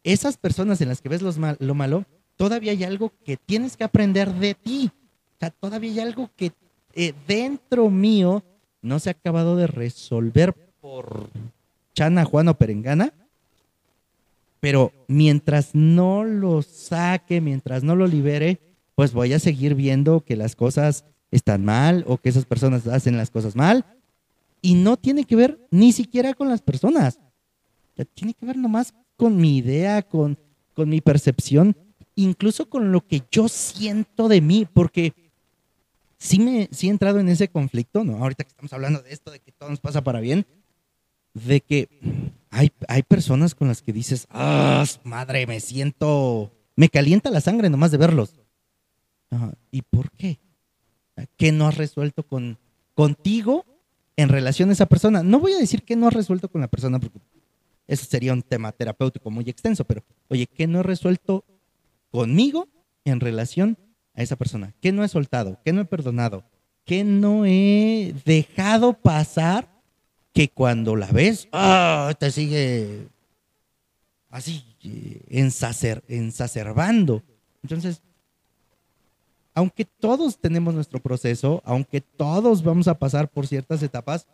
B: esas personas en las que ves los mal- lo malo, todavía hay algo que tienes que aprender de ti. O sea, todavía hay algo que eh, dentro mío no se ha acabado de resolver por Chana, Juan o Perengana. Pero mientras no lo saque, mientras no lo libere, pues voy a seguir viendo que las cosas están mal o que esas personas hacen las cosas mal. Y no tiene que ver ni siquiera con las personas. Sea, tiene que ver nomás con mi idea, con, con mi percepción, incluso con lo que yo siento de mí, porque sí, me, sí he entrado en ese conflicto, ¿no? Ahorita que estamos hablando de esto, de que todo nos pasa para bien, de que hay, hay personas con las que dices, ah, madre, me siento, me calienta la sangre nomás de verlos. Ajá, ¿Y por qué? ¿Qué no has resuelto con, contigo en relación a esa persona? No voy a decir que no has resuelto con la persona, porque eso sería un tema terapéutico muy extenso, pero oye, ¿qué no he resuelto conmigo en relación a esa persona? ¿Qué no he soltado? ¿Qué no he perdonado? ¿Qué no he dejado pasar que cuando la ves, ¡ah! te sigue así, eh, ensacer, ensacerbando? Entonces, aunque todos tenemos nuestro proceso, aunque todos vamos a pasar por ciertas etapas,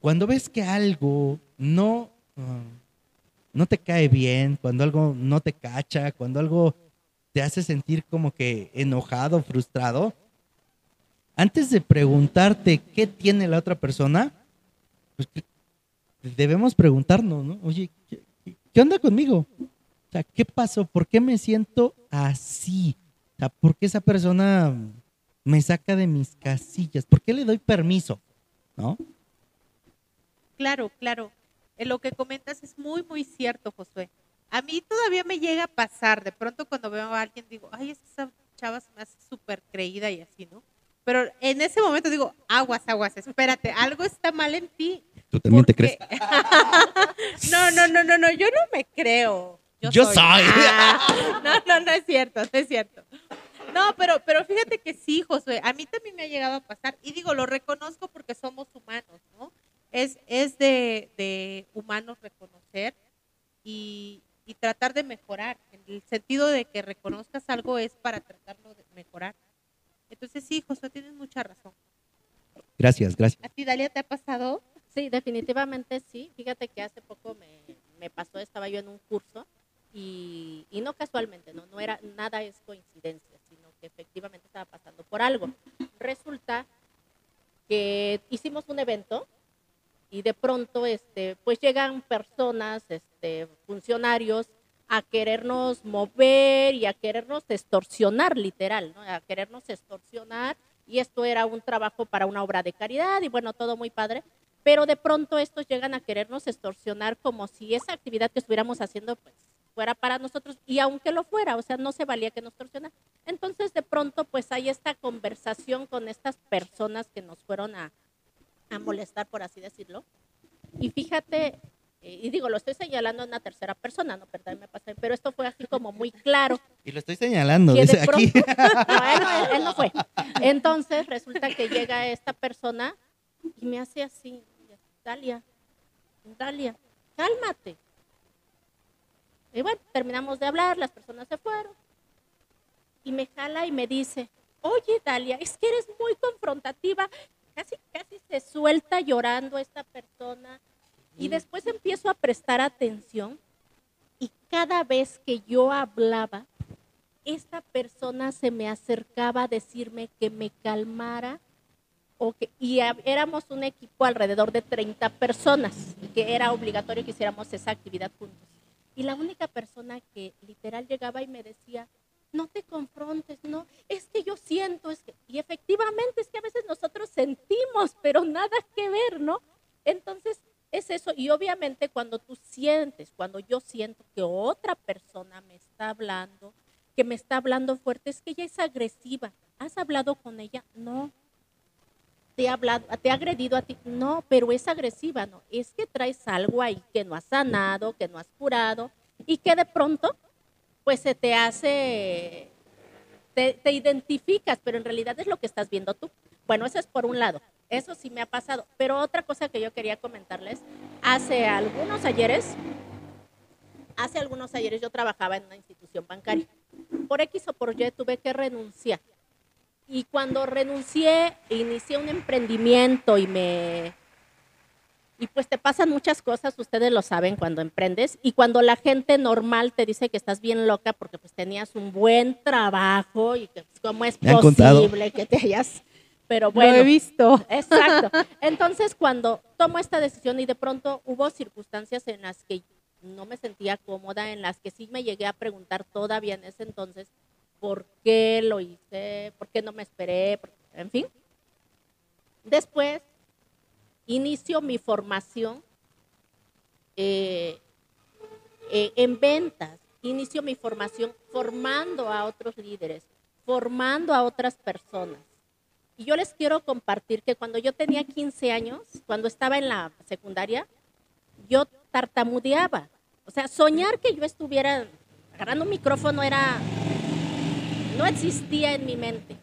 B: cuando ves que algo no, ah, no te cae bien, cuando algo no te cacha, cuando algo te hace sentir como que enojado, frustrado, antes de preguntarte qué tiene la otra persona, pues debemos preguntarnos, ¿no? Oye, ¿qué, qué onda conmigo? O sea, ¿qué pasó? ¿Por qué me siento así? Sea, ¿por qué esa persona me saca de mis casillas? ¿Por qué le doy permiso? ¿No?
C: Claro, claro. En lo que comentas es muy, muy cierto, Josué. A mí todavía me llega a pasar, de pronto cuando veo a alguien digo, ay, esa chava se me hace súper creída y así, ¿no? Pero en ese momento digo, aguas, aguas, espérate, algo está mal en ti.
B: ¿Tú también te crees? [LAUGHS]
C: no, no, no, no, no, yo no me creo.
B: Yo, soy.
C: Ah, no, no, no es cierto, no es cierto. No, pero, pero fíjate que sí, Josué, a mí también me ha llegado a pasar, y digo, lo reconozco porque somos humanos, ¿no? Es, es de, de humanos reconocer y, y tratar de mejorar. En el sentido de que reconozcas algo es para tratarlo de mejorar. Entonces sí, Josué, tienes mucha razón.
B: Gracias, gracias.
C: ¿A ti, Dalia, te ha pasado?
D: Sí, definitivamente sí. Fíjate que hace poco me, me pasó, estaba yo en un curso y, y no casualmente, ¿no? no era nada es coincidencia, sino que efectivamente estaba pasando por algo. Resulta que hicimos un evento y de pronto este pues llegan personas, este funcionarios a querernos mover y a querernos extorsionar literal, ¿no? A querernos extorsionar y esto era un trabajo para una obra de caridad y bueno, todo muy padre, pero de pronto estos llegan a querernos extorsionar como si esa actividad que estuviéramos haciendo pues fuera para nosotros y aunque lo fuera, o sea, no se valía que nos extorsionaran. Entonces de pronto pues hay esta conversación con estas personas que nos fueron a, a molestar, por así decirlo. Y fíjate, eh, y digo, lo estoy señalando en una tercera persona, no, perdón, me pasé, pero esto fue así como muy claro. [LAUGHS]
B: Y lo estoy señalando, dice aquí.
D: pronto- [LAUGHS] no, él, no, él no fue. Entonces resulta que llega esta persona y me hace así, Dalia, Dalia, cálmate. Y bueno, terminamos de hablar, las personas se fueron. Y me jala y me dice, oye Dalia, es que eres muy confrontativa. Casi, casi se suelta llorando esta persona. Y después empiezo a prestar atención. Y cada vez que yo hablaba, esta persona se me acercaba a decirme que me calmara. O que, y a- éramos un equipo alrededor de 30 personas, que era obligatorio que hiciéramos esa actividad juntos. Y la única persona que literal llegaba y me decía, no te confrontes, no, es que yo siento, es que, y efectivamente es que a veces nosotros sentimos, pero nada que ver, ¿no? Entonces, es eso, y obviamente cuando tú sientes, cuando yo siento que otra persona me está hablando, que me está hablando fuerte, es que ella es agresiva. ¿Has hablado con ella? No. ¿Te ha, hablado, te ha agredido a ti? No, pero es agresiva, ¿no? Es que traes algo ahí que no has sanado, que no has curado y que de pronto, pues se te hace, te, te identificas, pero en realidad es lo que estás viendo tú. Bueno, eso es por un lado. Eso sí me ha pasado. Pero otra cosa que yo quería comentarles, hace algunos ayeres, hace algunos ayeres yo trabajaba en una institución bancaria. Por X o por Y tuve que renunciar. Y cuando renuncié, inicié un emprendimiento y me... Y pues te pasan muchas cosas, ustedes lo saben cuando emprendes. Y cuando la gente normal te dice que estás bien loca porque pues tenías un buen trabajo y que pues, cómo es
B: contado.
D: posible que te hayas... Pero
C: Lo
D: bueno,
C: he visto.
D: Exacto. [LAUGHS] Entonces, cuando tomo esta decisión y de pronto hubo circunstancias en las que no me sentía cómoda, en las que sí me llegué a preguntar todavía en ese entonces por qué lo hice, por qué no me esperé, en fin. Después, inicio mi formación eh, eh, en ventas, inicio mi formación formando a otros líderes, formando a otras personas. Y yo les quiero compartir que cuando yo tenía 15 años, cuando estaba en la secundaria, yo tartamudeaba. O sea, soñar que yo estuviera agarrando un micrófono era, no existía en mi mente.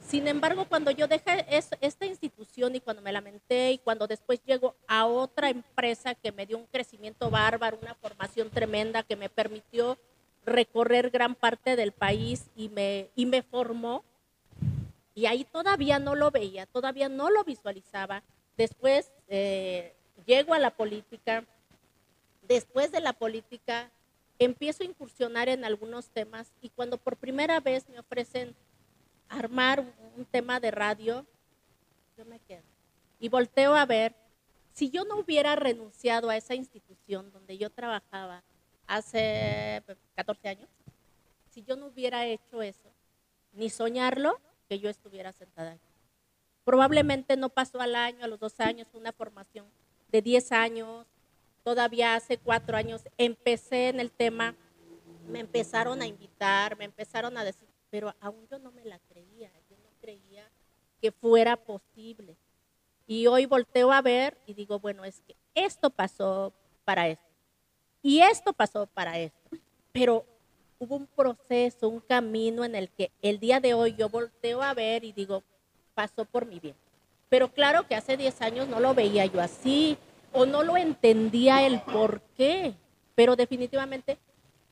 D: Sin embargo, cuando yo dejé esta institución y cuando me lamenté y cuando después llego a otra empresa que me dio un crecimiento bárbaro, una formación tremenda que me permitió recorrer gran parte del país y me, y me formó, y ahí todavía no lo veía, todavía no lo visualizaba. Después eh, llego a la política, después de la política empiezo a incursionar en algunos temas y cuando por primera vez me ofrecen armar un tema de radio, yo me quedo. Y volteo a ver, si yo no hubiera renunciado a esa institución donde yo trabajaba hace 14 años, si yo no hubiera hecho eso, ni soñarlo, que yo estuviera sentada aquí. Probablemente no pasó al año, a los dos años, una formación de 10 años, todavía hace cuatro años empecé en el tema, me empezaron a invitar, me empezaron a decir, pero aún yo no me la creía, yo no creía que fuera posible. Y hoy volteo a ver y digo, bueno, es que esto pasó para esto. Y esto pasó para esto. Pero hubo un proceso, un camino en el que el día de hoy yo volteo a ver y digo, pasó por mi bien. Pero claro que hace 10 años no lo veía yo así o no lo entendía el por qué. Pero definitivamente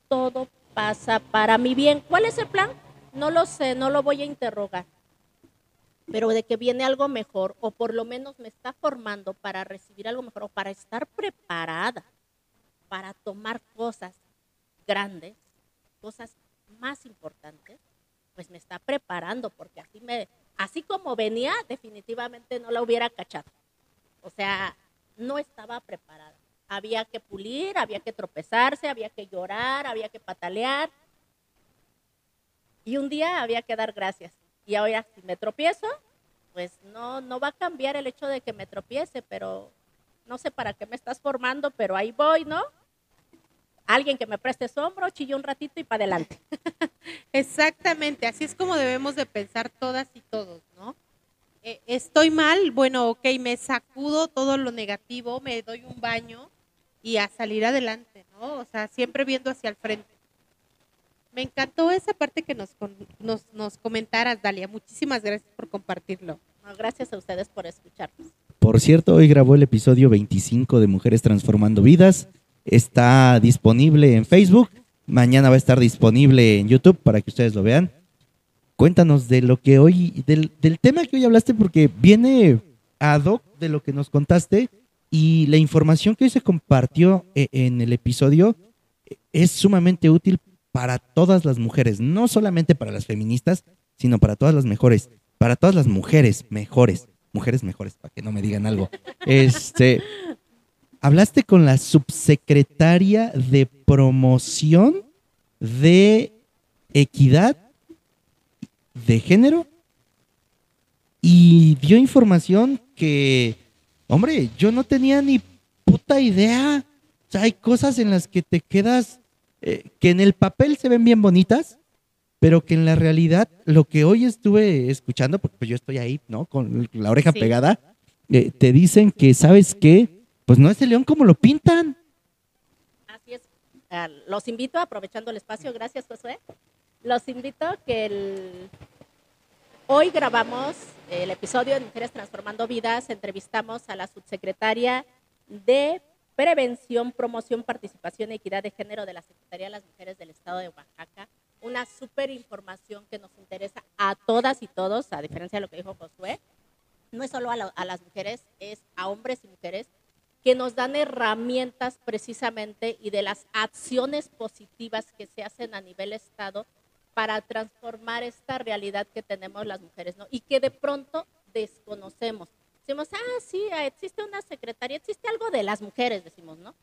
D: todo pasa para mi bien. ¿Cuál es el plan? No lo sé, no lo voy a interrogar. Pero de que viene algo mejor, o por lo menos me está formando para recibir algo mejor, o para estar preparada para tomar cosas grandes, cosas más importantes, pues me está preparando, porque así me, así como venía, definitivamente no la hubiera cachado. O sea, no estaba preparada. Había que pulir, había que tropezarse, había que llorar, había que patalear, y un día había que dar gracias. Y ahora si me tropiezo, pues no, no va a cambiar el hecho de que me tropiece, pero no sé para qué me estás formando, pero ahí voy, ¿no? Alguien que me preste sombro, chillo un ratito y para adelante. [LAUGHS]
C: Exactamente, así es como debemos de pensar todas y todos, ¿no? Eh, estoy mal, bueno, ok, me sacudo todo lo negativo, me doy un baño y a salir adelante, ¿no? O sea, siempre viendo hacia el frente. Me encantó esa parte que nos, nos, nos comentaras, Dalia. Muchísimas gracias por compartirlo.
D: gracias a ustedes por escucharnos.
B: Por cierto, hoy grabó el episodio 25 de Mujeres Transformando Vidas. Está disponible en Facebook. Mañana va a estar disponible en YouTube para que ustedes lo vean. Cuéntanos de lo que hoy, del, del tema que hoy hablaste, porque viene ad hoc de lo que nos contaste y la información que hoy se compartió eh, en el episodio es sumamente útil para todas las mujeres, no solamente para las feministas, sino para todas las mejores, para todas las mujeres mejores, mujeres mejores, para que no me digan algo. Este, hablaste con la subsecretaria de promoción de equidad de género y dio información que, hombre, yo no tenía ni puta idea. O sea, hay cosas en las que te quedas eh, que en el papel se ven bien bonitas, pero que en la realidad lo que hoy estuve escuchando, porque pues yo estoy ahí, ¿no? Con la oreja pegada, eh, te dicen que, ¿sabes qué? Pues no es el león como lo pintan.
D: Así es. Ah, los invito, aprovechando el espacio, gracias Josué, los invito que el... hoy grabamos el episodio de Mujeres Transformando Vidas, entrevistamos a la subsecretaria de Prevención, Promoción, Participación y Equidad de Género de la Secretaría de las Mujeres del Estado de Oaxaca. Una súper información que nos interesa a todas y todos, a diferencia de lo que dijo Josué. No es solo a, a las mujeres, es a hombres y mujeres que nos dan herramientas precisamente y de las acciones positivas que se hacen a nivel Estado para transformar esta realidad que tenemos las mujeres, ¿no? Y que de pronto desconocemos. Decimos, ah, sí, existe una secretaría, existe algo de las mujeres, decimos, ¿no?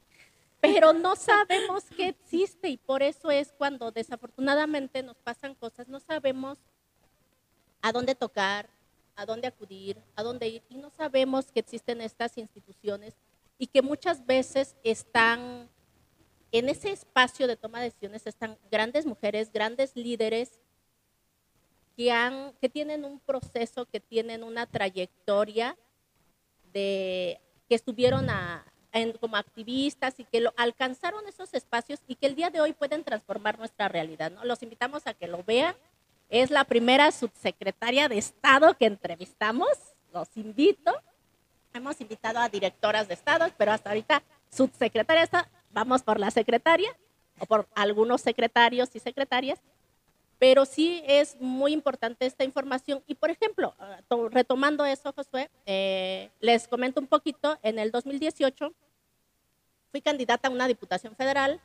D: Pero no sabemos qué existe y por eso es cuando desafortunadamente nos pasan cosas, no sabemos a dónde tocar, a dónde acudir, a dónde ir y no sabemos que existen estas instituciones y que muchas veces están en ese espacio de toma de decisiones, están grandes mujeres, grandes líderes que, tienen un proceso, que tienen una trayectoria de, que estuvieron como activistas y que alcanzaron esos espacios y que el día de hoy pueden transformar nuestra realidad. Los invitamos a que lo vean. Es la primera subsecretaria de Estado que entrevistamos. Los invito. Hemos invitado a directoras de Estado, pero hasta ahorita subsecretaria está. Vamos por la secretaria o por algunos secretarios y secretarias. Pero sí es muy importante esta información. Y por ejemplo, ah, retomando eso, Josué, eh, les comento un poquito. En el 2018 fui candidata a una diputación federal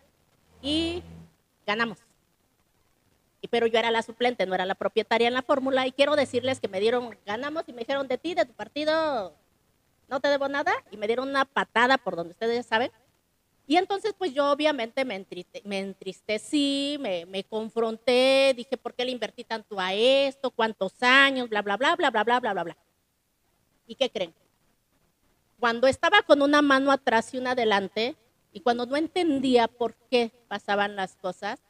D: y ganamos pero yo era la suplente, no era la propietaria en la fórmula, y quiero decirles que me dieron, ganamos y me dijeron de ti, de tu partido, no te debo nada, y me dieron una patada por donde ustedes saben. Y entonces, pues yo obviamente me, me entristecí, me, me, confronté, dije, ¿por qué le invertí tanto a esto? ¿Cuántos años? Bla, bla, bla, bla, bla, bla, bla, bla, bla. ¿Y qué creen? Cuando estaba con una mano atrás y una adelante, y cuando no entendía por qué pasaban las cosas,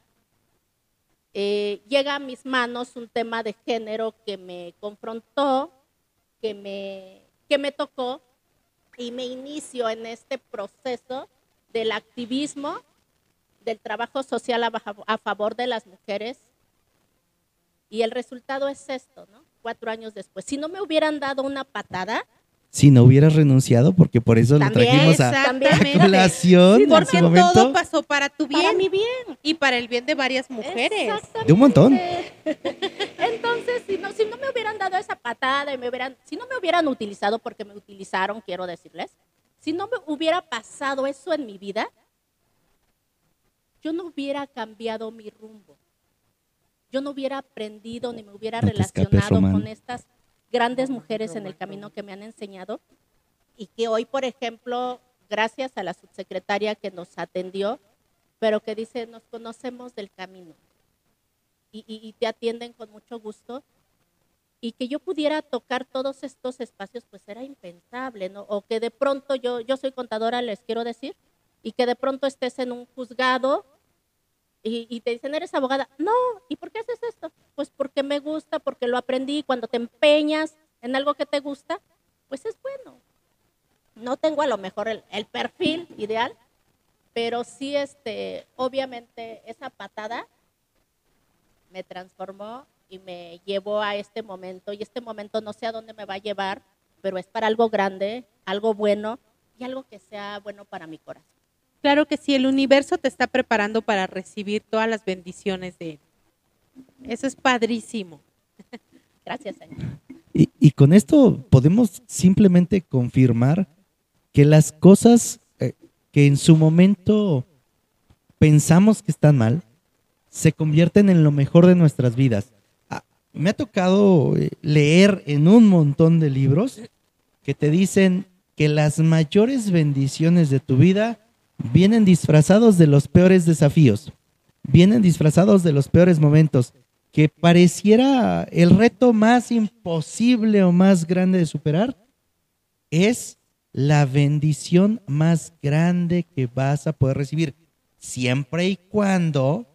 D: eh, llega a mis manos un tema de género que me confrontó, que me, que me tocó y me inicio en este proceso del activismo, del trabajo social a, a favor de las mujeres. Y el resultado es esto, ¿no? Cuatro años después. Si no me hubieran dado una patada,
B: si no hubieras renunciado, porque por eso lo trajimos a, [LAUGHS] colación.
C: porque todo pasó para tu bien.
D: Para mi bien.
C: Y para el bien de varias mujeres.
B: De un montón. [LAUGHS]
D: Entonces, si no, si no me hubieran dado esa patada y me hubieran, si no me hubieran utilizado, porque me utilizaron, quiero decirles, si no me hubiera pasado eso en mi vida, yo no hubiera cambiado mi rumbo. Yo no hubiera aprendido ni me hubiera relacionado con estas grandes mujeres en el camino que me han enseñado y que hoy, por ejemplo, gracias a la subsecretaria que nos atendió, pero que dice, nos conocemos del camino y, te atienden con mucho gusto. Y que yo pudiera tocar todos estos espacios, pues era impensable, ¿no? O que de pronto yo, yo soy contadora, les quiero decir, y que de pronto estés en un juzgado y, te dicen, eres abogada. No, ¿y por qué haces esto? Pues porque me gusta, porque lo aprendí. Cuando te empeñas en algo que te gusta, pues es bueno. No tengo a lo mejor el, perfil ideal, pero sí, este, obviamente, esa patada me transformó y me llevó a este momento. Y este momento no sé a dónde me va a llevar, pero es para algo grande, algo bueno y algo que sea bueno para mi corazón.
C: Claro que sí, el universo te está preparando para recibir todas las bendiciones de él. Eso es padrísimo. [LAUGHS]
D: Gracias, Señor.
B: Y, con esto podemos simplemente confirmar que las cosas eh, que en su momento pensamos que están mal, se convierten en lo mejor de nuestras vidas. Me ha tocado eh, leer en un montón de libros que te dicen que las mayores bendiciones de tu vida vienen disfrazados de los peores desafíos, vienen disfrazados de los peores momentos, que pareciera el reto más imposible o más grande de superar, es la bendición más grande que vas a poder recibir, siempre y cuando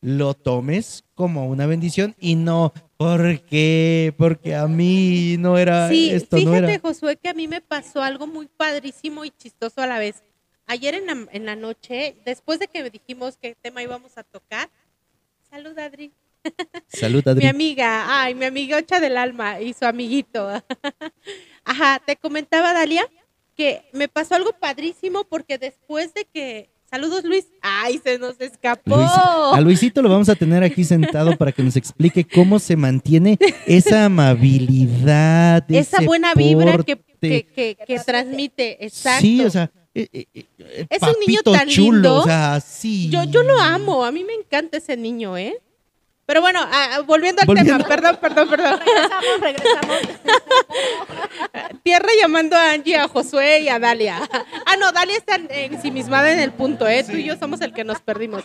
B: lo tomes como una bendición y no porque porque a mí no era esto
C: fíjate,
B: no era.
C: Josué que a mí me pasó algo muy padrísimo y chistoso a la vez ayer en la, en la noche, después de que dijimos qué tema íbamos a tocar, salud Adri. [LAUGHS]
B: Salud Adri.
C: mi amiga, ay, mi amiga Ocha del alma y su amiguito. [LAUGHS] Ajá, te comentaba Dalia que me pasó algo padrísimo porque después de que Saludos Luis. Ay, se nos escapó.
B: a Luisito lo vamos a tener aquí sentado para que nos explique cómo se mantiene esa amabilidad. [LAUGHS]
C: Esa buena vibra que, que, que, transmite. Exacto.
B: Sí, o sea, eh, eh,
C: eh, es un niño tan lindo.
B: O sea, sí.
C: Yo, yo lo amo, a mí me encanta ese niño, ¿eh? Pero bueno, ah, volviendo al tema, perdón, perdón, perdón.
D: Regresamos, regresamos. [LAUGHS]
C: Tierra llamando a Angie, a Josué y a Dalia. Ah, no, Dalia está ensimismada en el punto, ¿eh? Tú y yo somos el que nos perdimos.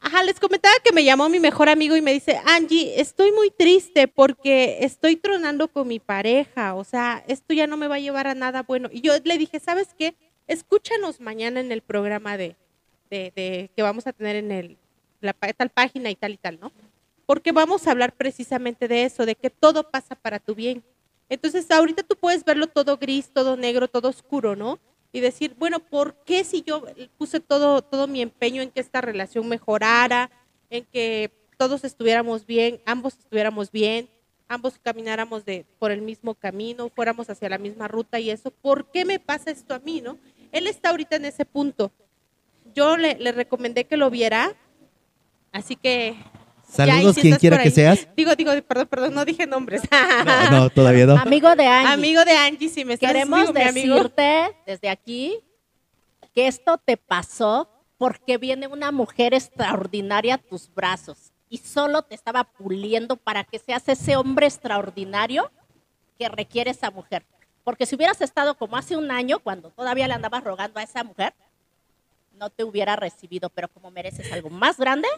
C: Ajá, les comentaba que me llamó mi mejor amigo y me dice, Angie, estoy muy triste porque estoy tronando con mi pareja, o sea, esto ya no me va a llevar a nada bueno. Y yo le dije, ¿sabes qué? escúchanos mañana en el programa de, que vamos a tener en el, la tal página y tal y tal, ¿no? Porque vamos a hablar precisamente de eso, de que todo pasa para tu bien. Entonces, ahorita tú puedes verlo todo gris, todo negro, todo oscuro, ¿no? Y decir, bueno, ¿por qué si yo puse todo, todo mi empeño en que esta relación mejorara, en que todos estuviéramos bien, ambos estuviéramos bien, ambos camináramos de, por el mismo camino, fuéramos hacia la misma ruta y eso, ¿por qué me pasa esto a mí, no? Él está ahorita en ese punto. Yo le, le recomendé que lo viera, así que...
B: Saludos
C: si
B: quien quiera que seas.
C: Digo, digo, perdón, perdón, no dije nombres. [LAUGHS]
B: No, no, todavía no.
D: Amigo de Angie,
C: Amigo de Angie, si me estás
D: queremos
C: amigo.
D: decirte desde aquí que esto te pasó porque viene una mujer extraordinaria a tus brazos y solo te estaba puliendo para que seas ese hombre extraordinario que requiere esa mujer. Porque si hubieras estado como hace un año, cuando todavía le andabas rogando a esa mujer, no te hubiera recibido, pero como mereces algo más grande,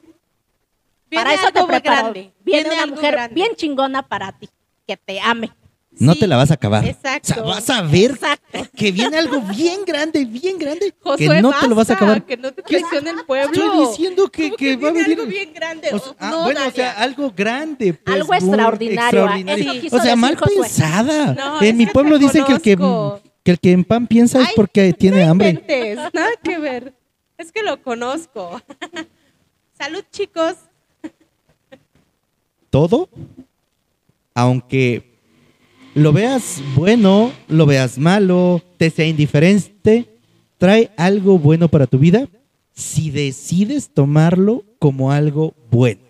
C: Viene
D: para eso te preparó.
C: grande.
D: Viene, una
C: algo
D: mujer
C: grande.
D: bien chingona para ti, que te ame.
B: No
C: Sí,
B: te la vas a acabar.
C: Exacto.
B: O sea, vas a ver
D: Exacto.
B: que viene algo bien grande, bien grande,
C: Josué,
B: que no te lo vas a acabar.
C: Que no te el pueblo.
B: Estoy diciendo que,
C: ¿Cómo
B: que va a
C: viene
B: venir
C: algo bien grande.
B: O sea,
C: Oh,
B: ah,
C: no,
B: bueno, o sea, algo grande. pues,
D: Algo extraordinario,
B: extraordinario.
D: eso quiso
B: O sea,
D: decir
B: mal
D: Josué.
B: pensada.
C: No,
B: en mi pueblo dicen que el que, que el que en pan piensa es porque tiene hambre.
C: inventes, nada que ver. Es que lo conozco. [LAUGHS] Salud, chicos.
B: Todo, aunque lo veas bueno, lo veas malo, te sea indiferente, trae algo bueno para tu vida si decides tomarlo como algo bueno.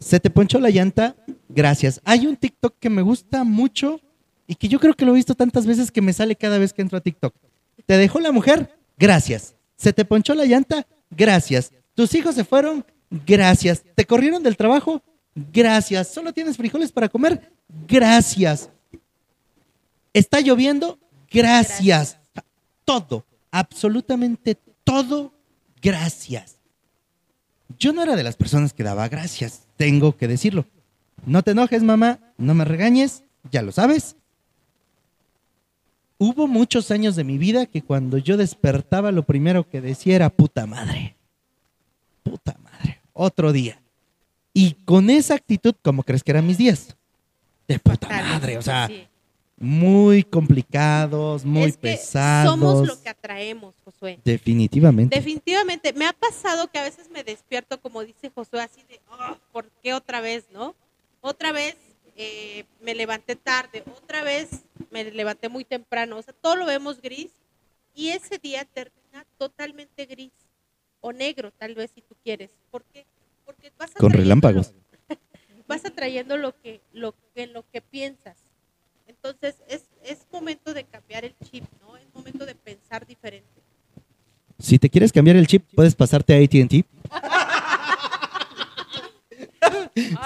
B: Se te ponchó la llanta, gracias. Hay un TikTok que me gusta mucho y que yo creo que lo he visto tantas veces que me sale cada vez que entro a TikTok. Te dejó la mujer, gracias. Se te ponchó la llanta, gracias. Tus hijos se fueron, gracias. Te corrieron del trabajo, gracias. Solo tienes frijoles para comer, gracias. Está lloviendo, gracias. Todo, absolutamente todo, gracias. Yo no era de las personas que daba gracias, tengo que decirlo. No te enojes, mamá, no me regañes, ya lo sabes. Hubo muchos años de mi vida que cuando yo despertaba lo primero que decía era puta madre. Puta madre. Otro día. Y con esa actitud, ¿cómo crees que eran mis días? De puta madre, o sea,
C: sí.
B: muy complicados, muy
C: es que
B: pesados.
C: Somos lo que atraemos, Josué.
B: Definitivamente.
C: Definitivamente, me ha pasado que a veces me despierto, como dice Josué, así de, "Oh, ¿por qué otra vez, no? Otra vez eh, me levanté tarde, otra vez me levanté muy temprano, o sea, todo lo vemos gris y ese día termina totalmente gris o negro, tal vez si tú quieres. ¿Por qué? Porque vas
B: Con relámpagos. [LAUGHS]
C: vas atrayendo lo que, lo que, lo que piensas. Entonces, es, es momento de cambiar el chip, ¿no? Es momento de pensar diferente.
B: Si te quieres cambiar el chip, puedes pasarte a ATT.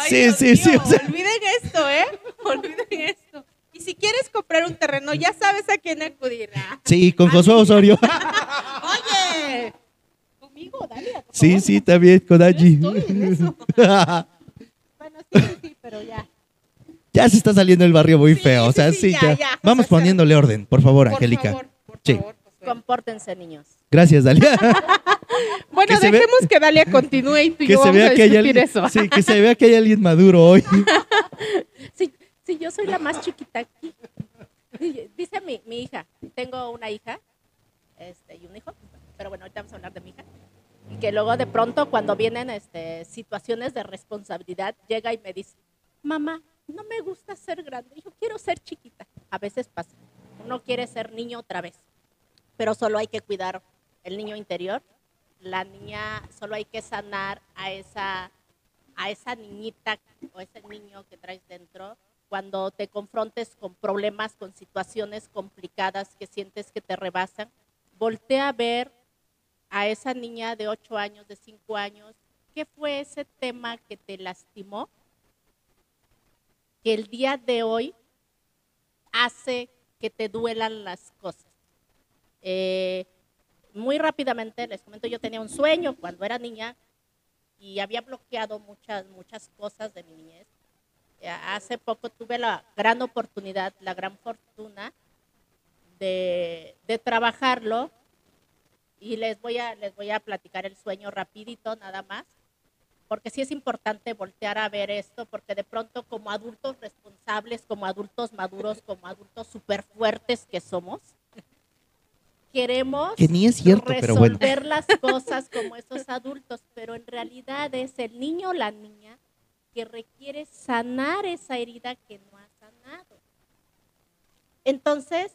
B: Sí,
C: Dios
B: sí, sí,
C: mío,
B: o sea-
C: Olviden esto, ¿eh? Olviden esto. Y si quieres comprar un terreno, ya sabes a quién acudir. ¿ah?
B: Sí, con Josué Osorio. [LAUGHS]
C: Dalia. por
B: Sí,
C: favor.
B: sí, también con Angie.
C: Yo estoy en eso. [LAUGHS] Bueno, sí, sí, sí, pero ya.
B: ya se está saliendo el barrio muy
C: Sí,
B: feo. O sea,
C: sí,
B: sí,
C: ya,
B: ya.
C: ya, José,
B: Vamos
C: o sea,
B: poniéndole orden, por favor,
C: Por
B: Angélica.
C: favor, por
B: Sí.
C: favor.
D: Compórtense, niños.
B: Gracias, Dalia. [LAUGHS]
C: Bueno,
B: que se ve-
C: dejemos que Dalia continúe y tú
B: que
C: yo
B: se
C: vamos a
B: vea que hay
C: discutir
B: alguien,
C: eso.
B: sí, que se vea que hay alguien maduro hoy. [LAUGHS]
D: Sí, sí, yo soy la más chiquita aquí. Di- Dice mi, mi hija, tengo una hija este, y un hijo, pero bueno, ahorita vamos a hablar de mi hija. Que luego de pronto cuando vienen este, situaciones de responsabilidad, llega y me dice, mamá, no me gusta ser grande, yo quiero ser chiquita. A veces pasa, uno quiere ser niño otra vez, pero solo hay que cuidar el niño interior. La niña, solo hay que sanar a esa a esa niñita o ese niño que traes dentro cuando te confrontes con problemas, con situaciones complicadas que sientes que te rebasan, voltea a ver a esa niña de 8 años, de 5 años, ¿qué fue ese tema que te lastimó? Que el día de hoy hace que te duelan las cosas. Eh, muy rápidamente les comento, yo tenía un sueño cuando era niña y había bloqueado muchas, muchas cosas de mi niñez. Hace poco tuve la gran oportunidad, la gran fortuna de, de trabajarlo y les voy, a, les voy a platicar el sueño rapidito nada más, porque sí es importante voltear a ver esto, porque de pronto como adultos responsables, como adultos maduros, [LAUGHS] como adultos súper fuertes que somos, queremos
B: Que ni es cierto, pero bueno.
D: resolver las [LAUGHS] cosas como esos adultos, pero en realidad es el niño o la niña que requiere sanar esa herida que no ha sanado. Entonces,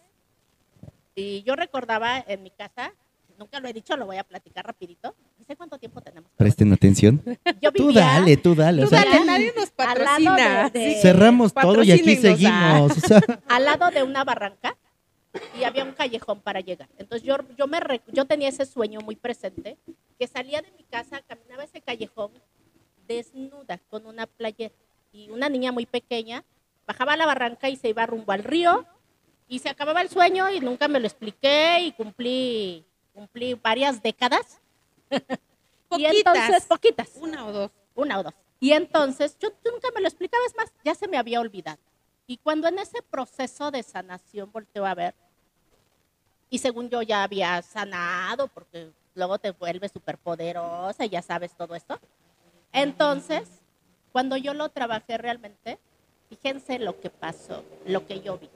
D: y yo recordaba en mi casa, nunca lo he dicho, lo voy a platicar rapidito. No sé cuánto tiempo tenemos.
B: Presten atención. [LAUGHS] Tú dale, tú dale. o
C: Tú
B: sea,
C: dale, nadie nos patrocina.
D: de- de- [LAUGHS]
C: Sí.
B: cerramos todo y aquí seguimos. o sea, [LAUGHS]
D: al lado de una barranca y había un callejón para llegar. Entonces yo, yo, me, re- yo tenía ese sueño muy presente, que salía de mi casa, caminaba ese callejón desnuda con una playera y una niña muy pequeña bajaba a la barranca y se iba rumbo al río y se acababa el sueño y nunca me lo expliqué y cumplí, cumplí varias décadas. [LAUGHS] Y entonces,
C: Poquitas.
D: poquitas
C: Una o dos.
D: una o dos. Y entonces yo, yo nunca me lo explicaba, es más, ya se me había olvidado. Y cuando en ese proceso de sanación volteo a ver, y según yo ya había sanado, porque luego te vuelves superpoderosa y ya sabes todo esto. Entonces, cuando yo lo trabajé realmente, fíjense lo que pasó, lo que yo vi.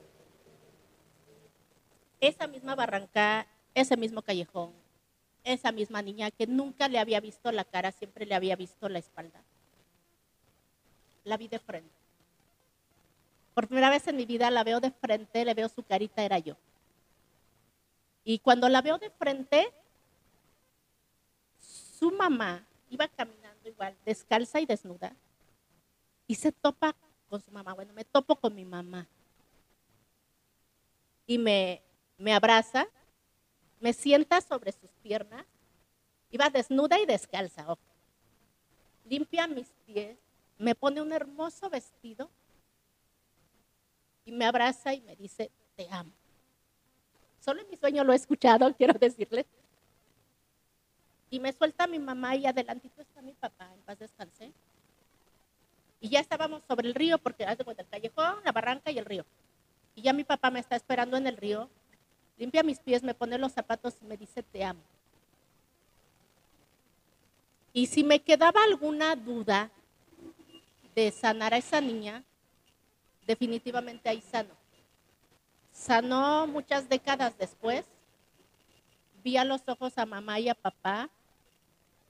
D: Esa misma barranca, ese mismo callejón, esa misma niña que nunca le había visto la cara, siempre le había visto la espalda. La vi de frente. Por primera vez en mi vida la veo de frente, le veo su carita, era yo. Y cuando la veo de frente, su mamá iba caminando igual, descalza y desnuda, y se topa con su mamá. Bueno, me topo con mi mamá. Y me, me abraza, me sienta sobre sus piernas, iba desnuda y descalza. Limpia mis pies, me pone un hermoso vestido y me abraza y me dice, te amo. Solo en mi sueño lo he escuchado, [LAUGHS] quiero decirles. Y me suelta mi mamá y adelantito está mi papá, en paz descansé. Y ya estábamos sobre el río, porque haz de cuenta el callejón, la barranca y el río. Y ya mi papá me está esperando en el río, limpia mis pies, me pone los zapatos y me dice, te amo. Y si me quedaba alguna duda de sanar a esa niña, definitivamente ahí sanó. Sanó muchas décadas después. Vi a los ojos a mamá y a papá,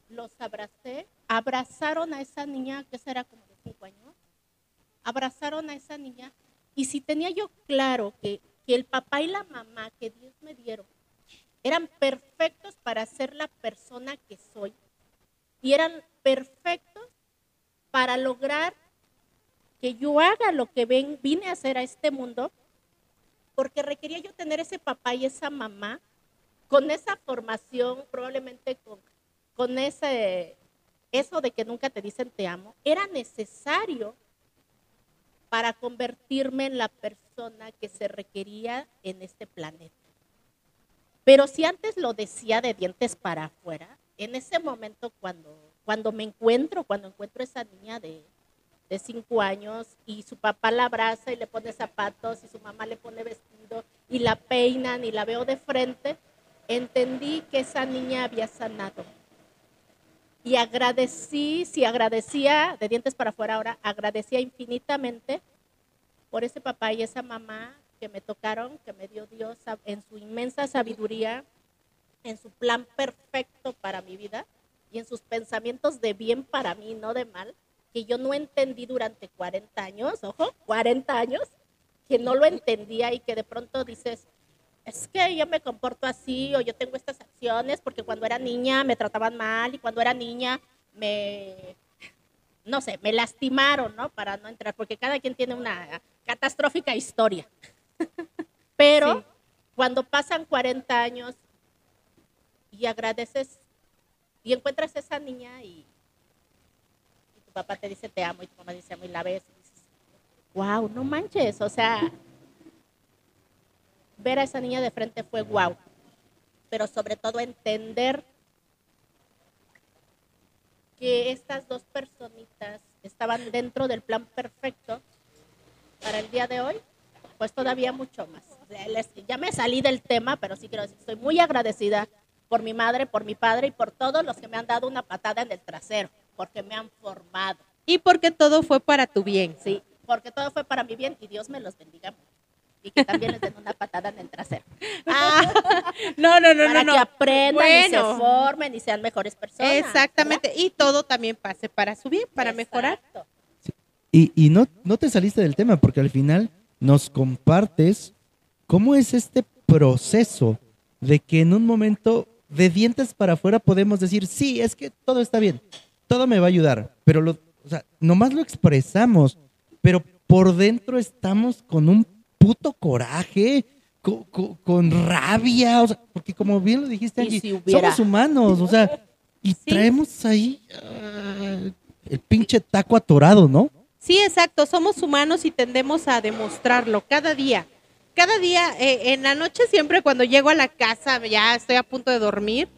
D: los abracé, abrazaron a esa niña, que será como de cinco años, abrazaron a esa niña. Y si tenía yo claro que, que el papá y la mamá que Dios me dieron eran perfectos para ser la persona que soy, y eran perfectos para lograr que yo haga lo que vine a hacer a este mundo, porque requería yo tener ese papá y esa mamá con esa formación, probablemente con, con ese, eso de que nunca te dicen te amo, era necesario para convertirme en la persona que se requería en este planeta. Pero si antes lo decía de dientes para afuera, en ese momento cuando, cuando me encuentro, cuando encuentro a esa niña de, de cinco años y su papá la abraza y le pone zapatos y su mamá le pone vestido y la peinan y la veo de frente, entendí que esa niña había sanado. Y agradecí, si agradecía, de dientes para afuera ahora, agradecía infinitamente por ese papá y esa mamá que me tocaron, que me dio Dios en su inmensa sabiduría, en su plan perfecto para mi vida y en sus pensamientos de bien para mí, no de mal, que yo no entendí durante 40 años, ojo, 40 años, que no lo entendía y que de pronto dices, es que yo me comporto así o yo tengo estas acciones porque cuando era niña me trataban mal y cuando era niña me, no sé, me lastimaron, ¿no? Para no entrar, porque cada quien tiene una catastrófica historia. [LAUGHS] Pero
C: Sí.
D: cuando pasan 40 años y agradeces y encuentras a esa niña y, y tu papá te dice te amo y tu mamá dice amo y la ves y dices, wow, no manches, o sea, ver a esa niña de frente fue wow, pero sobre todo entender que estas dos personitas estaban dentro del plan perfecto para el día de hoy, pues todavía mucho más. Ya me salí del tema, pero sí quiero decir, estoy muy agradecida por mi madre, por mi padre y por todos los que me han dado una patada en el trasero, porque me han formado,
C: Y porque todo fue para tu bien.
D: sí, porque todo fue para mi bien y Dios me los bendiga. mucho. Y que también les den una patada en el trasero. [LAUGHS]
C: Ah, no, no, no,
D: para
C: no,
D: que
C: no.
D: aprendan y se formen y sean mejores personas.
C: Exactamente. Y todo también pase para su bien, para mejorar.
B: Y, y no, no te saliste del tema, porque al final nos compartes cómo es este proceso de que en un momento de dientes para afuera podemos decir, sí, es que todo está bien, todo me va a ayudar, pero lo, o sea, nomás lo expresamos, pero por dentro estamos con un puto coraje, co- co- con, rabia, o sea, porque como bien lo dijiste, Angie,
D: si
B: somos humanos, o sea, y
C: Sí.
B: traemos ahí ah, el pinche taco atorado, ¿no?
C: Sí, exacto. Somos humanos y tendemos a demostrarlo cada día. Cada día, eh, en la noche siempre cuando llego a la casa, ya estoy a punto de dormir,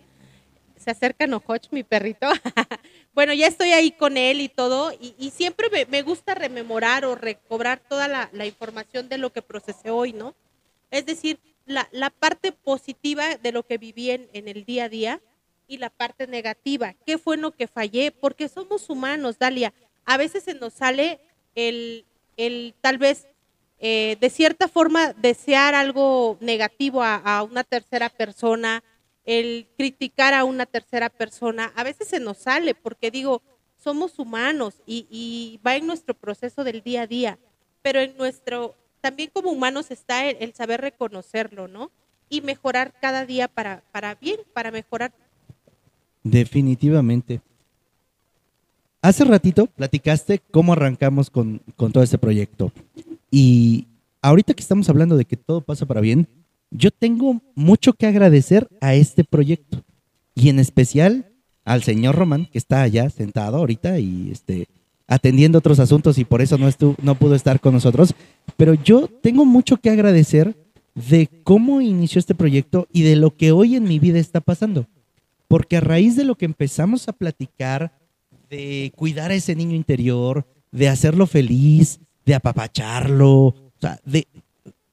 C: se acerca Nohoch, mi perrito. [LAUGHS] bueno, ya estoy ahí con él y todo, y, siempre me, gusta rememorar o recobrar toda la, información de lo que procesé hoy, ¿no? Es decir, la, parte positiva de lo que viví en, el día a día y la parte negativa. ¿Qué fue lo que fallé? Porque somos humanos, Dalia. A veces se nos sale el, el tal vez, eh, de cierta forma, desear algo negativo a una tercera persona, el criticar a una tercera persona. A veces se nos sale porque digo, somos humanos y, y va en nuestro proceso del día a día. Pero en nuestro, también como humanos está el, el saber reconocerlo, ¿no? Y mejorar cada día para, para bien, para mejorar
B: Definitivamente. Hace ratito platicaste cómo arrancamos con, con todo este proyecto. Y ahorita que estamos hablando de que todo pasa para bien, yo tengo mucho que agradecer a este proyecto. Y en especial al señor Román, que está allá sentado ahorita y este, atendiendo otros asuntos y por eso no, estuvo, no pudo estar con nosotros. Pero yo tengo mucho que agradecer de cómo inició este proyecto y de lo que hoy en mi vida está pasando. Porque a raíz de lo que empezamos a platicar, de cuidar a ese niño interior, de hacerlo feliz, de apapacharlo, o sea, de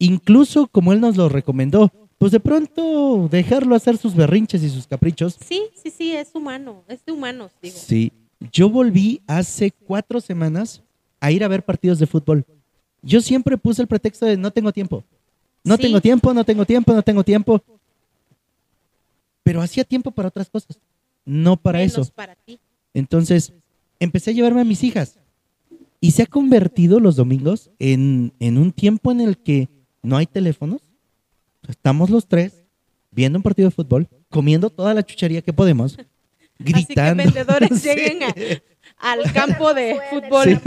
B: incluso como él nos lo recomendó, pues de pronto dejarlo hacer sus berrinches y sus caprichos.
C: Sí, sí, sí, es humano, es de humanos, digo.
B: Sí, yo volví hace cuatro semanas a ir a ver partidos de fútbol. Yo siempre puse el pretexto de no tengo tiempo. No
C: Sí.
B: tengo tiempo, no tengo tiempo, no tengo tiempo. Pero hacía tiempo para otras cosas, no para
C: Menos
B: eso.
C: para ti.
B: Entonces, empecé a llevarme a mis hijas. Y se ha convertido los domingos en, en un tiempo en el que no hay teléfonos. Estamos los tres viendo un partido de fútbol, comiendo toda la chuchería que podemos, gritando. [LAUGHS]
C: Así que vendedores [LAUGHS]
B: Sí.
C: lleguen a- al campo de fútbol,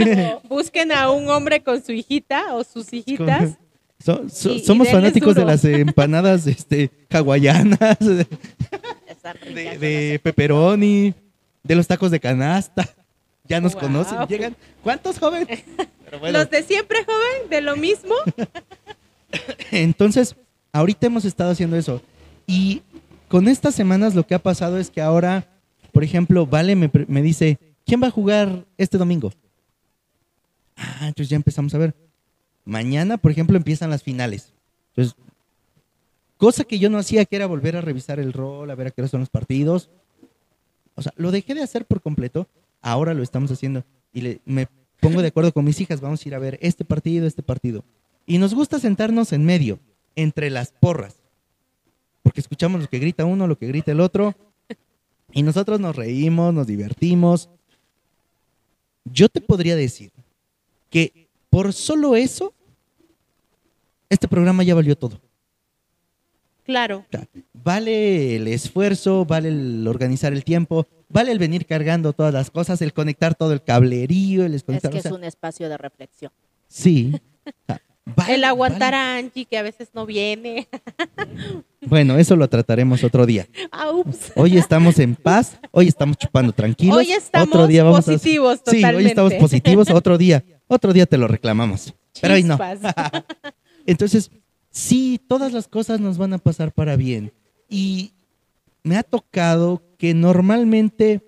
C: busquen a un hombre con su hijita o sus hijitas. [LAUGHS]
B: So- so-
C: Y- y
B: somos fanáticos de las empanadas este, hawaianas, de, pepperoni, de los tacos de canasta. Ya nos
C: Wow.
B: conocen, llegan. ¿Cuántos jóvenes? Pero bueno.
C: Los de siempre, joven, de lo mismo.
B: Entonces, ahorita hemos estado haciendo eso. Y con estas semanas lo que ha pasado es que ahora, por ejemplo, Vale me, dice, ¿quién va a jugar este domingo? Ah, entonces ya empezamos a ver. Mañana, por ejemplo, empiezan las finales. Entonces, cosa que yo no hacía, que era volver a revisar el rol, a ver a qué son los partidos. O sea, lo dejé de hacer por completo. Ahora lo estamos haciendo. Y le- me pongo de acuerdo con mis hijas. Vamos a ir a ver este partido, este partido. Y nos gusta sentarnos en medio, entre las porras. Porque escuchamos lo que grita uno, lo que grita el otro. Y nosotros nos reímos, nos divertimos. Yo te podría decir que por solo eso, este programa ya valió todo.
C: Claro.
B: O sea, vale el esfuerzo, vale el organizar el tiempo, vale el venir cargando todas las cosas, el conectar todo el cablerío, el
D: Es que
B: o sea,
D: es un espacio de reflexión.
B: Sí. [LAUGHS] O sea, vale-
C: El aguantar
B: vale.
C: a Angie, que a veces no viene. [LAUGHS]
B: Bueno, eso lo trataremos otro día.
C: Ah, ups.
B: Hoy estamos en paz, hoy estamos chupando tranquilos.
C: Hoy estamos
B: otro día vamos a-
C: positivos
B: Sí, hoy estamos positivos, otro día, otro día te lo reclamamos. Pero hoy no. [LAUGHS] Entonces, sí, todas las cosas nos van a pasar para bien. Y me ha tocado que normalmente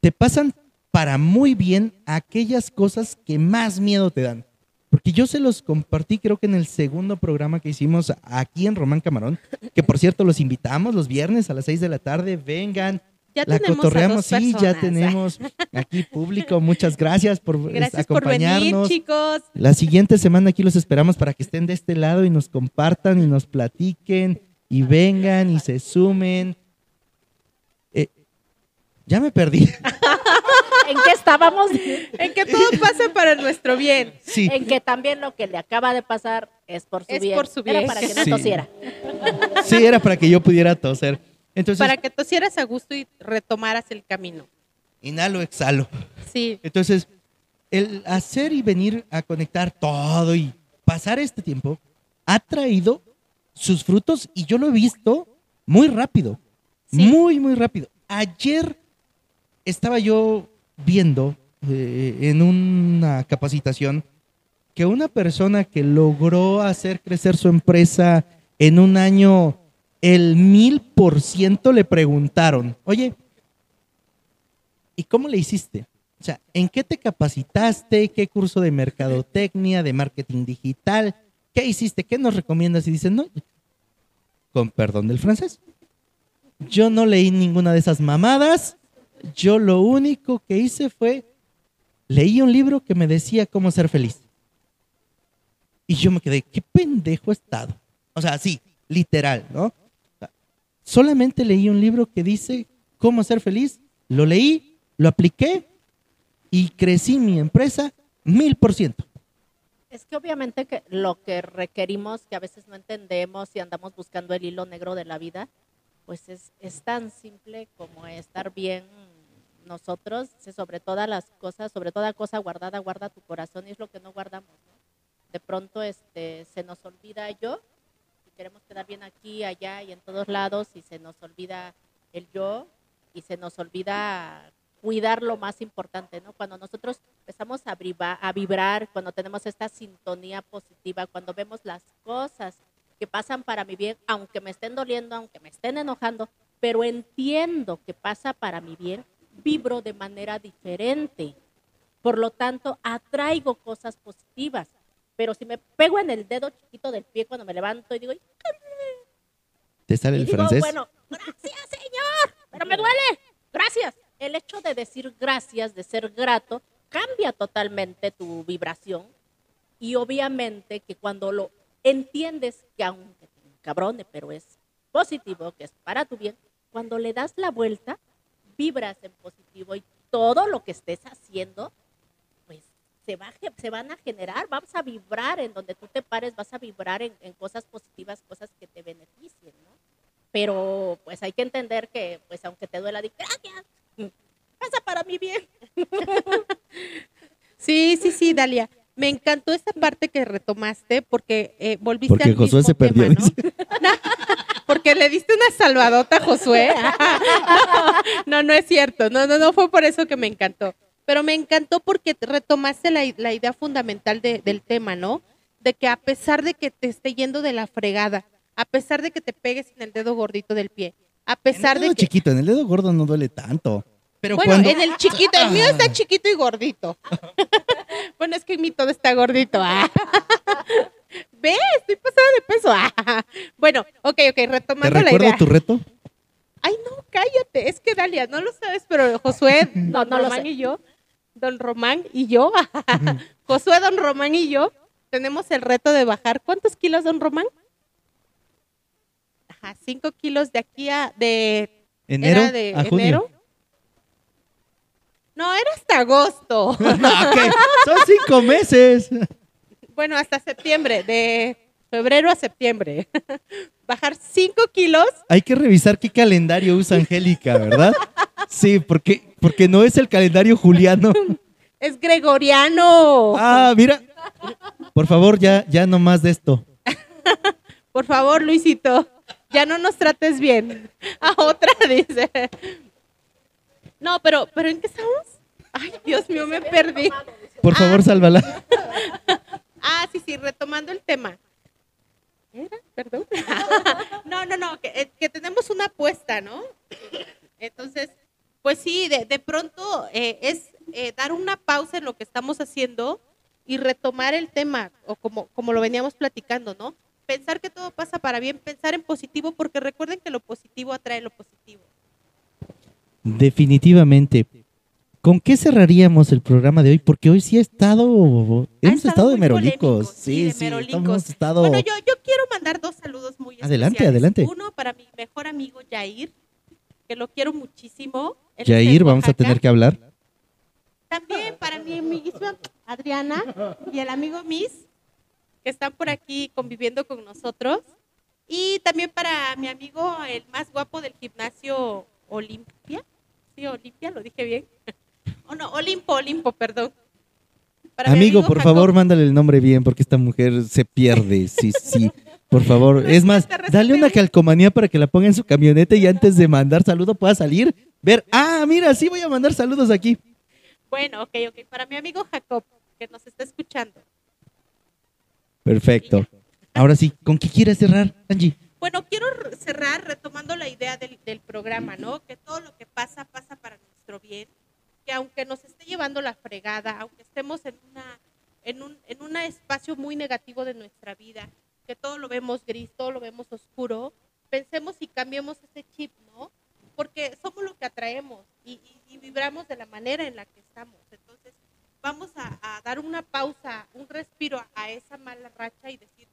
B: te pasan para muy bien aquellas cosas que más miedo te dan. Porque yo se los compartí, creo que en el segundo programa que hicimos aquí en Román Camarón, que por cierto los invitamos los viernes a las 6 de la tarde, vengan,
C: Ya
B: la
C: tenemos a
B: cotorreamos,
C: dos
B: sí, ya tenemos aquí público. Muchas gracias por
C: Gracias por venir,
B: acompañarnos.
C: chicos.
B: La siguiente semana aquí los esperamos para que estén de este lado y nos compartan y nos platiquen y vengan y se sumen. Eh, ya me perdí. [LAUGHS]
D: ¿En qué estábamos?
C: En que todo pasa para nuestro bien.
B: Sí,
D: En que también lo que le acaba de pasar es por su
C: Es
D: bien.
C: por su
D: Era
C: bien.
D: para que no
B: Sí.
D: tosiera.
B: sí, era para que yo pudiera toser. Entonces,
C: Para que tosieras a gusto y retomaras el camino.
B: inhalo, exhalo.
C: Sí,
B: Entonces, el hacer y venir a conectar todo y pasar este tiempo ha traído sus frutos y yo lo he visto muy rápido,
C: Sí.
B: muy, muy rápido. Ayer estaba yo viendo eh, en una capacitación que una persona que logró hacer crecer su empresa en un año el mil por ciento le preguntaron, oye, ¿y cómo le hiciste? O sea, ¿en qué te capacitaste? ¿Qué curso de mercadotecnia, de marketing digital? ¿Qué hiciste? ¿Qué nos recomiendas? Y dicen, no, con perdón del francés. Yo no leí ninguna de esas mamadas. Yo lo único que hice fue, leí un libro que me decía cómo ser feliz. Y yo me quedé, qué pendejo he estado. O sea, sí, literal, ¿no? Solamente leí un libro que dice cómo ser feliz, lo leí, lo apliqué y crecí mi empresa mil por ciento.
D: Es que obviamente que lo que requerimos, que a veces no entendemos y andamos buscando el hilo negro de la vida, pues es, es tan simple como estar bien nosotros, sobre todas las cosas, sobre toda cosa guardada, guarda tu corazón y es lo que no guardamos. ¿no? De pronto este, se nos olvida yo y queremos quedar bien aquí, allá y en todos lados y se nos olvida el yo y se nos olvida cuidar lo más importante, ¿no? Cuando nosotros empezamos a, briva- a vibrar, cuando tenemos esta sintonía positiva, cuando vemos las cosas que pasan para mi bien, aunque me estén doliendo, aunque me estén enojando, pero entiendo que pasa para mi bien, vibro de manera diferente. Por lo tanto, atraigo cosas positivas. Pero si me pego en el dedo chiquito del pie cuando me levanto y digo,
B: ¿Te sale
D: y
B: el
D: digo,
B: francés?
D: bueno, gracias Señor, pero me duele, gracias. El hecho de decir gracias, de ser grato, cambia totalmente tu vibración y obviamente que cuando lo entiendes que aunque te encabrone, pero es positivo, que es para tu bien, cuando le das la vuelta, vibras en positivo y todo lo que estés haciendo, pues se, va, se van a generar, vamos a vibrar en donde tú te pares, vas a vibrar en, en cosas positivas, cosas que te beneficien, ¿no? Pero pues hay que entender que, pues aunque te duela, di gracias, pasa para mi bien. [LAUGHS]
C: sí, sí, sí, Dalia. Me encantó esa parte que retomaste porque eh, volviste
B: Porque
C: al
B: Josué
C: mismo
B: se perdió,
C: tema, ¿no? [LAUGHS] [LAUGHS] porque le diste una salvadota a Josué. [LAUGHS] no, no es cierto. No, no, no fue por eso que me encantó. Pero me encantó porque retomaste la, la idea fundamental de- del tema, ¿no? De que a pesar de que te esté yendo de la fregada, a pesar de que te pegues en el dedo gordito del pie, a pesar
B: en el
C: de que...
B: chiquito, en el dedo gordo no duele tanto. Pero
C: Bueno,
B: cuando...
C: en el chiquito, el mío está
B: Ah.
C: chiquito y gordito. [LAUGHS] bueno, es que mi todo está gordito. Ve, estoy pasada de peso. ah. [LAUGHS] Bueno, ok, ok,
B: ¿Te
C: retomando la
B: recuerdo
C: idea.
B: tu reto?
C: Ay, no, cállate. Es que Dalia, no lo sabes, pero Josué, [LAUGHS]
D: No,
C: don
D: no lo
C: Román
D: sé.
C: y yo, don Román y yo, [LAUGHS] Josué, don Román y yo, tenemos el reto de bajar. ¿Cuántos kilos, don Román? Ajá, cinco kilos de aquí a de
B: ¿Enero
C: era de
B: a junio?
C: enero. No, era hasta agosto.
B: Ah, ok. Son cinco meses.
C: Bueno, hasta septiembre, de febrero a septiembre. [LAUGHS] Bajar 5 kilos.
B: Hay que revisar qué calendario usa Angélica, ¿verdad? Sí, porque, porque no es el calendario juliano. [LAUGHS]
C: Es gregoriano.
B: Ah, mira. Por favor, ya, ya no más de esto. [LAUGHS]
C: Por favor, Luisito, ya no nos trates bien. A otra, dice. No, pero, pero ¿en qué estamos? Ay, Dios mío, me perdí.
B: Por favor,
C: Ah.
B: sálvala.
C: Retomando el tema. ¿Era? Perdón. [LAUGHS] No, no, no, que, eh, que tenemos una apuesta, ¿no? Entonces, pues sí, de, de pronto eh, es eh, dar una pausa en lo que estamos haciendo y retomar el tema, o como, como lo veníamos platicando, ¿no? Pensar que todo pasa para bien, pensar en positivo, porque recuerden que lo positivo atrae lo positivo.
B: Definitivamente. ¿Con qué cerraríamos el programa de hoy? Porque hoy sí ha estado, hemos
C: estado
B: estado de merolicos.
C: sí, de
B: sí,
C: merolicos.
B: hemos estado.
C: Bueno, yo, yo quiero mandar dos saludos muy
B: Adelante,
C: especiales.
B: adelante.
C: Uno para mi mejor amigo Jair, que lo quiero muchísimo. Él
B: Yair, vamos a tener que hablar.
C: También para mi amiguísima Adriana y el amigo Miss, que están por aquí conviviendo con nosotros. Y también para mi amigo, el más guapo del gimnasio Olimpia. Sí, Olimpia, lo dije bien. Oh, no, Olimpo, Olimpo, perdón. Para
B: Amigo, por
C: Jacob.
B: favor, mándale el nombre bien porque esta mujer se pierde. Sí, sí. Por favor. Es más, dale una calcomanía para que la ponga en su camioneta y antes de mandar saludo pueda salir, ver, ah, mira, sí voy a mandar saludos aquí.
C: Bueno, ok, ok. Para mi amigo Jacob, que nos está escuchando.
B: Perfecto. Ahora sí, ¿con qué quieres cerrar, Angie?
C: Bueno, quiero cerrar retomando la idea del, del programa, ¿no? Que todo lo que pasa, pasa para nuestro bien. Que aunque nos esté llevando la fregada, aunque estemos en una en un, en un espacio muy negativo de nuestra vida, que todo lo vemos gris, todo lo vemos oscuro, pensemos y cambiemos ese chip, ¿no? Porque somos lo que atraemos y, vibramos de la manera en la que estamos. Entonces, vamos a, a dar una pausa, un respiro a, a esa mala racha y decir,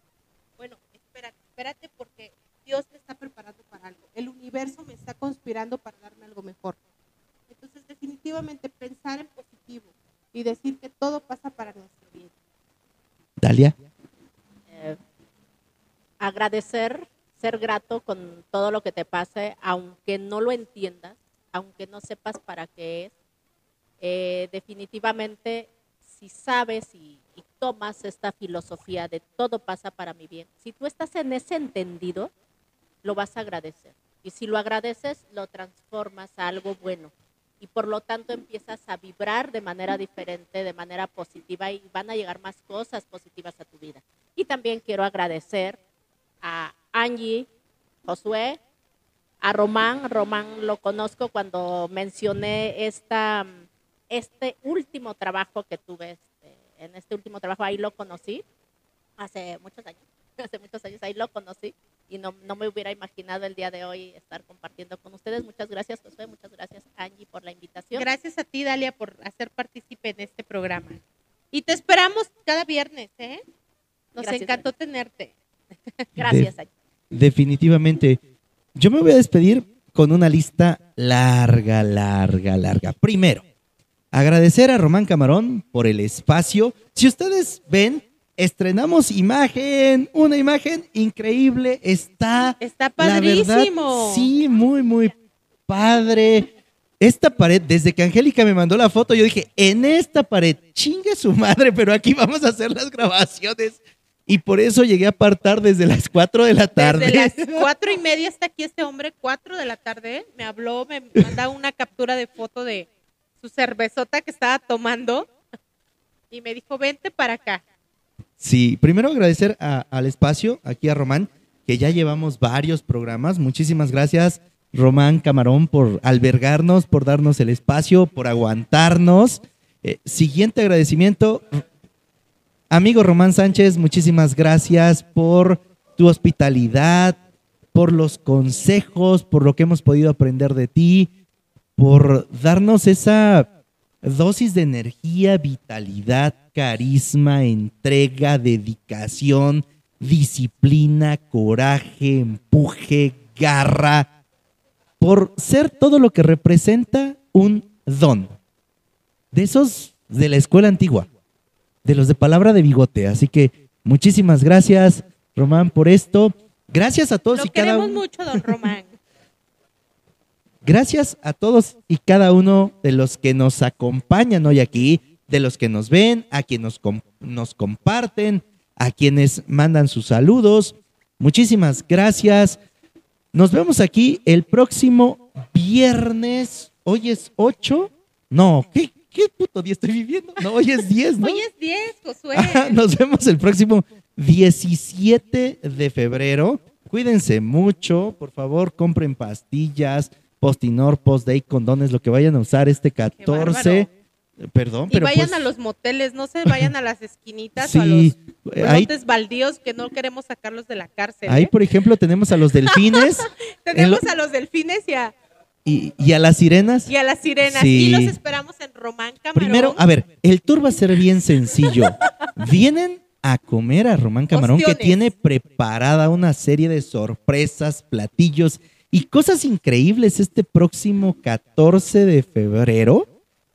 C: bueno, espérate, espérate porque Dios me está preparando para algo. El universo me está conspirando para darme algo mejor. Definitivamente pensar en positivo y decir que todo pasa para nuestro bien.
B: Dalia.
D: Eh, agradecer, ser grato con todo lo que te pase, aunque no lo entiendas, aunque no sepas para qué es. Eh, definitivamente, si sabes y, y tomas esta filosofía de todo pasa para mi bien, si tú estás en ese entendido, lo vas a agradecer. Y si lo agradeces, lo transformas a algo bueno. Y por lo tanto empiezas a vibrar de manera diferente, de manera positiva y van a llegar más cosas positivas a tu vida. Y también quiero agradecer a Angie, Josué, a Román. Román lo conozco cuando mencioné esta, este último trabajo que tuve. este, en este último trabajo, ahí lo conocí, hace muchos años. [LAUGHS] Hace muchos años ahí lo conocí y no, no me hubiera imaginado el día de hoy estar compartiendo con ustedes. Muchas gracias, Josué. Muchas gracias, Angie, por la invitación.
C: Gracias a ti, Dalia, por hacer partícipe en este programa. Y te esperamos cada viernes, ¿eh? Nos
D: Gracias,
C: encantó tenerte. [LAUGHS]
D: Gracias, Angie.
B: Definitivamente. Yo me voy a despedir con una lista larga, larga, larga. Primero, agradecer a Román Camarón por el espacio. Si ustedes ven, estrenamos imagen, una imagen increíble. Está
C: Está
B: verdad,
C: padrísimo.
B: sí, muy, muy padre. Esta pared, desde que Angélica me mandó la foto, yo dije, en esta pared, chingue su madre, pero aquí vamos a hacer las grabaciones. Y por eso llegué a apartar desde las 4 de la tarde.
C: Desde las [LAUGHS] cuatro y media está aquí este hombre, cuatro de la tarde. Me habló, me manda una captura de foto de su cervezota que estaba tomando y me dijo, vente para acá.
B: Sí, primero agradecer al espacio, aquí a Román, que ya llevamos varios programas. Muchísimas gracias, Román Camarón, por albergarnos, por darnos el espacio, por aguantarnos. Eh, siguiente agradecimiento, amigo Román Sánchez, muchísimas gracias por tu hospitalidad, por los consejos, por lo que hemos podido aprender de ti, por darnos esa dosis de energía, vitalidad, carisma, entrega, dedicación, disciplina, coraje, empuje, garra, por ser todo lo que representa un don. De esos de la escuela antigua, de los de palabra de bigote. Así que muchísimas gracias, Román, por esto. Gracias a todos
C: Lo
B: y cada
C: queremos
B: uno.
C: mucho, don Román. [LAUGHS]
B: Gracias a todos y cada uno de los que nos acompañan hoy aquí, de los que nos ven, a quienes nos, com- nos comparten, a quienes mandan sus saludos. Muchísimas gracias. Nos vemos aquí el próximo viernes. Hoy es 8. No, ¿qué, qué puto día estoy viviendo? No, hoy es 10, ¿no? [LAUGHS]
C: Hoy es 10, Josué.
B: Ajá, [LAUGHS] Nos vemos el próximo 17 de febrero. Cuídense mucho, por favor, compren pastillas, postinor, postday, condones, lo que vayan a usar este 14. Perdón,
C: Y
B: pero
C: vayan
B: pues,
C: a los moteles, no se vayan a las esquinitas
B: Sí,
C: o a los
B: eh, ahí,
C: lotes baldíos que no queremos sacarlos de la cárcel.
B: ahí,
C: ¿eh?
B: por ejemplo, tenemos a los delfines. [LAUGHS]
C: Tenemos
B: lo-
C: a los delfines y a,
B: y, y a las sirenas.
C: Y a las sirenas.
B: Sí.
C: Y los esperamos en Román Camarón.
B: Primero, a ver, el tour va a ser bien sencillo. [LAUGHS] Vienen a comer a Román Camarón que tiene preparada una serie de sorpresas, platillos y cosas increíbles este próximo 14 de febrero.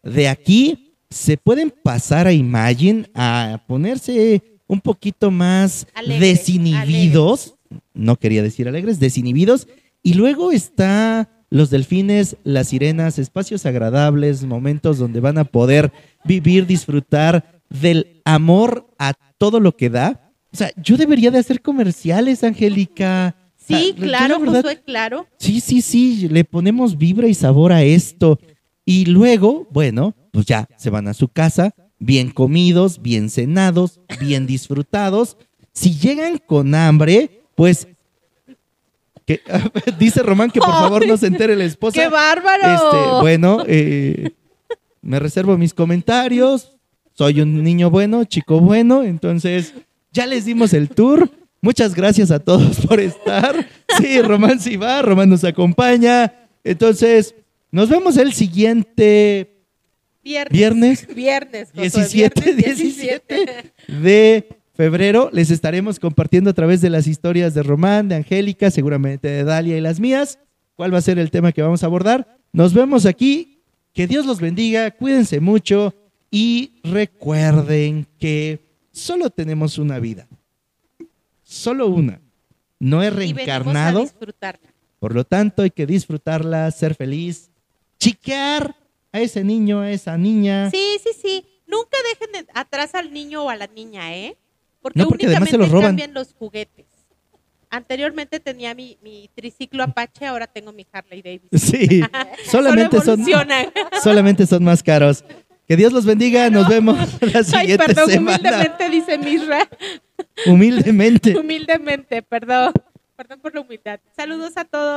B: De aquí se pueden pasar a Imagine a ponerse un poquito más desinhibidos. No quería decir alegres, desinhibidos. Y luego está los delfines, las sirenas, espacios agradables, momentos donde van a poder vivir, disfrutar del amor a todo lo que da. O sea, yo debería de hacer comerciales, Angélica.
C: Sí, claro,
B: la verdad-
C: Josué, claro.
B: Sí, sí, sí, le ponemos vibra y sabor a esto. Y luego, bueno, pues ya se van a su casa, bien comidos, bien cenados, bien disfrutados. Si llegan con hambre, pues... que- [LAUGHS] dice Román que por favor no se entere la esposa.
C: ¡Qué bárbaro!
B: Este, bueno, eh, me reservo mis comentarios. Soy un niño bueno, chico bueno, entonces ya les dimos el tour. Muchas gracias a todos [LAUGHS] por estar. Sí, Román sí va, Román nos acompaña. Entonces, nos vemos el siguiente
C: Viernes.
B: viernes
C: Viernes, Josué,
B: 17,
C: viernes
B: 17 de febrero. Les estaremos compartiendo a través de las historias de Román, de Angélica, seguramente de Dalia y las mías, cuál va a ser el tema que vamos a abordar. Nos vemos aquí. Que Dios los bendiga, cuídense mucho y recuerden que solo tenemos una vida. Solo una. No he
C: Y venimos a
B: reencarnado.
C: disfrutarla.
B: Por lo tanto, hay que disfrutarla, ser feliz, chiquear a ese niño, a esa niña.
C: Sí, sí, sí. Nunca dejen de- atrás al niño o a la niña, ¿eh? Porque,
B: No, porque además se
C: únicamente
B: los roban.
C: cambian los juguetes. Anteriormente tenía mi, mi triciclo Apache, ahora tengo mi Harley Davidson.
B: Sí, solamente son, [LAUGHS] solamente son más caros. Que Dios los bendiga, nos vemos la
C: Ay,
B: siguiente
C: perdón,
B: semana.
C: humildemente dice Misra.
B: Humildemente. [LAUGHS]
C: Humildemente, perdón. Perdón por la humildad. Saludos a todos.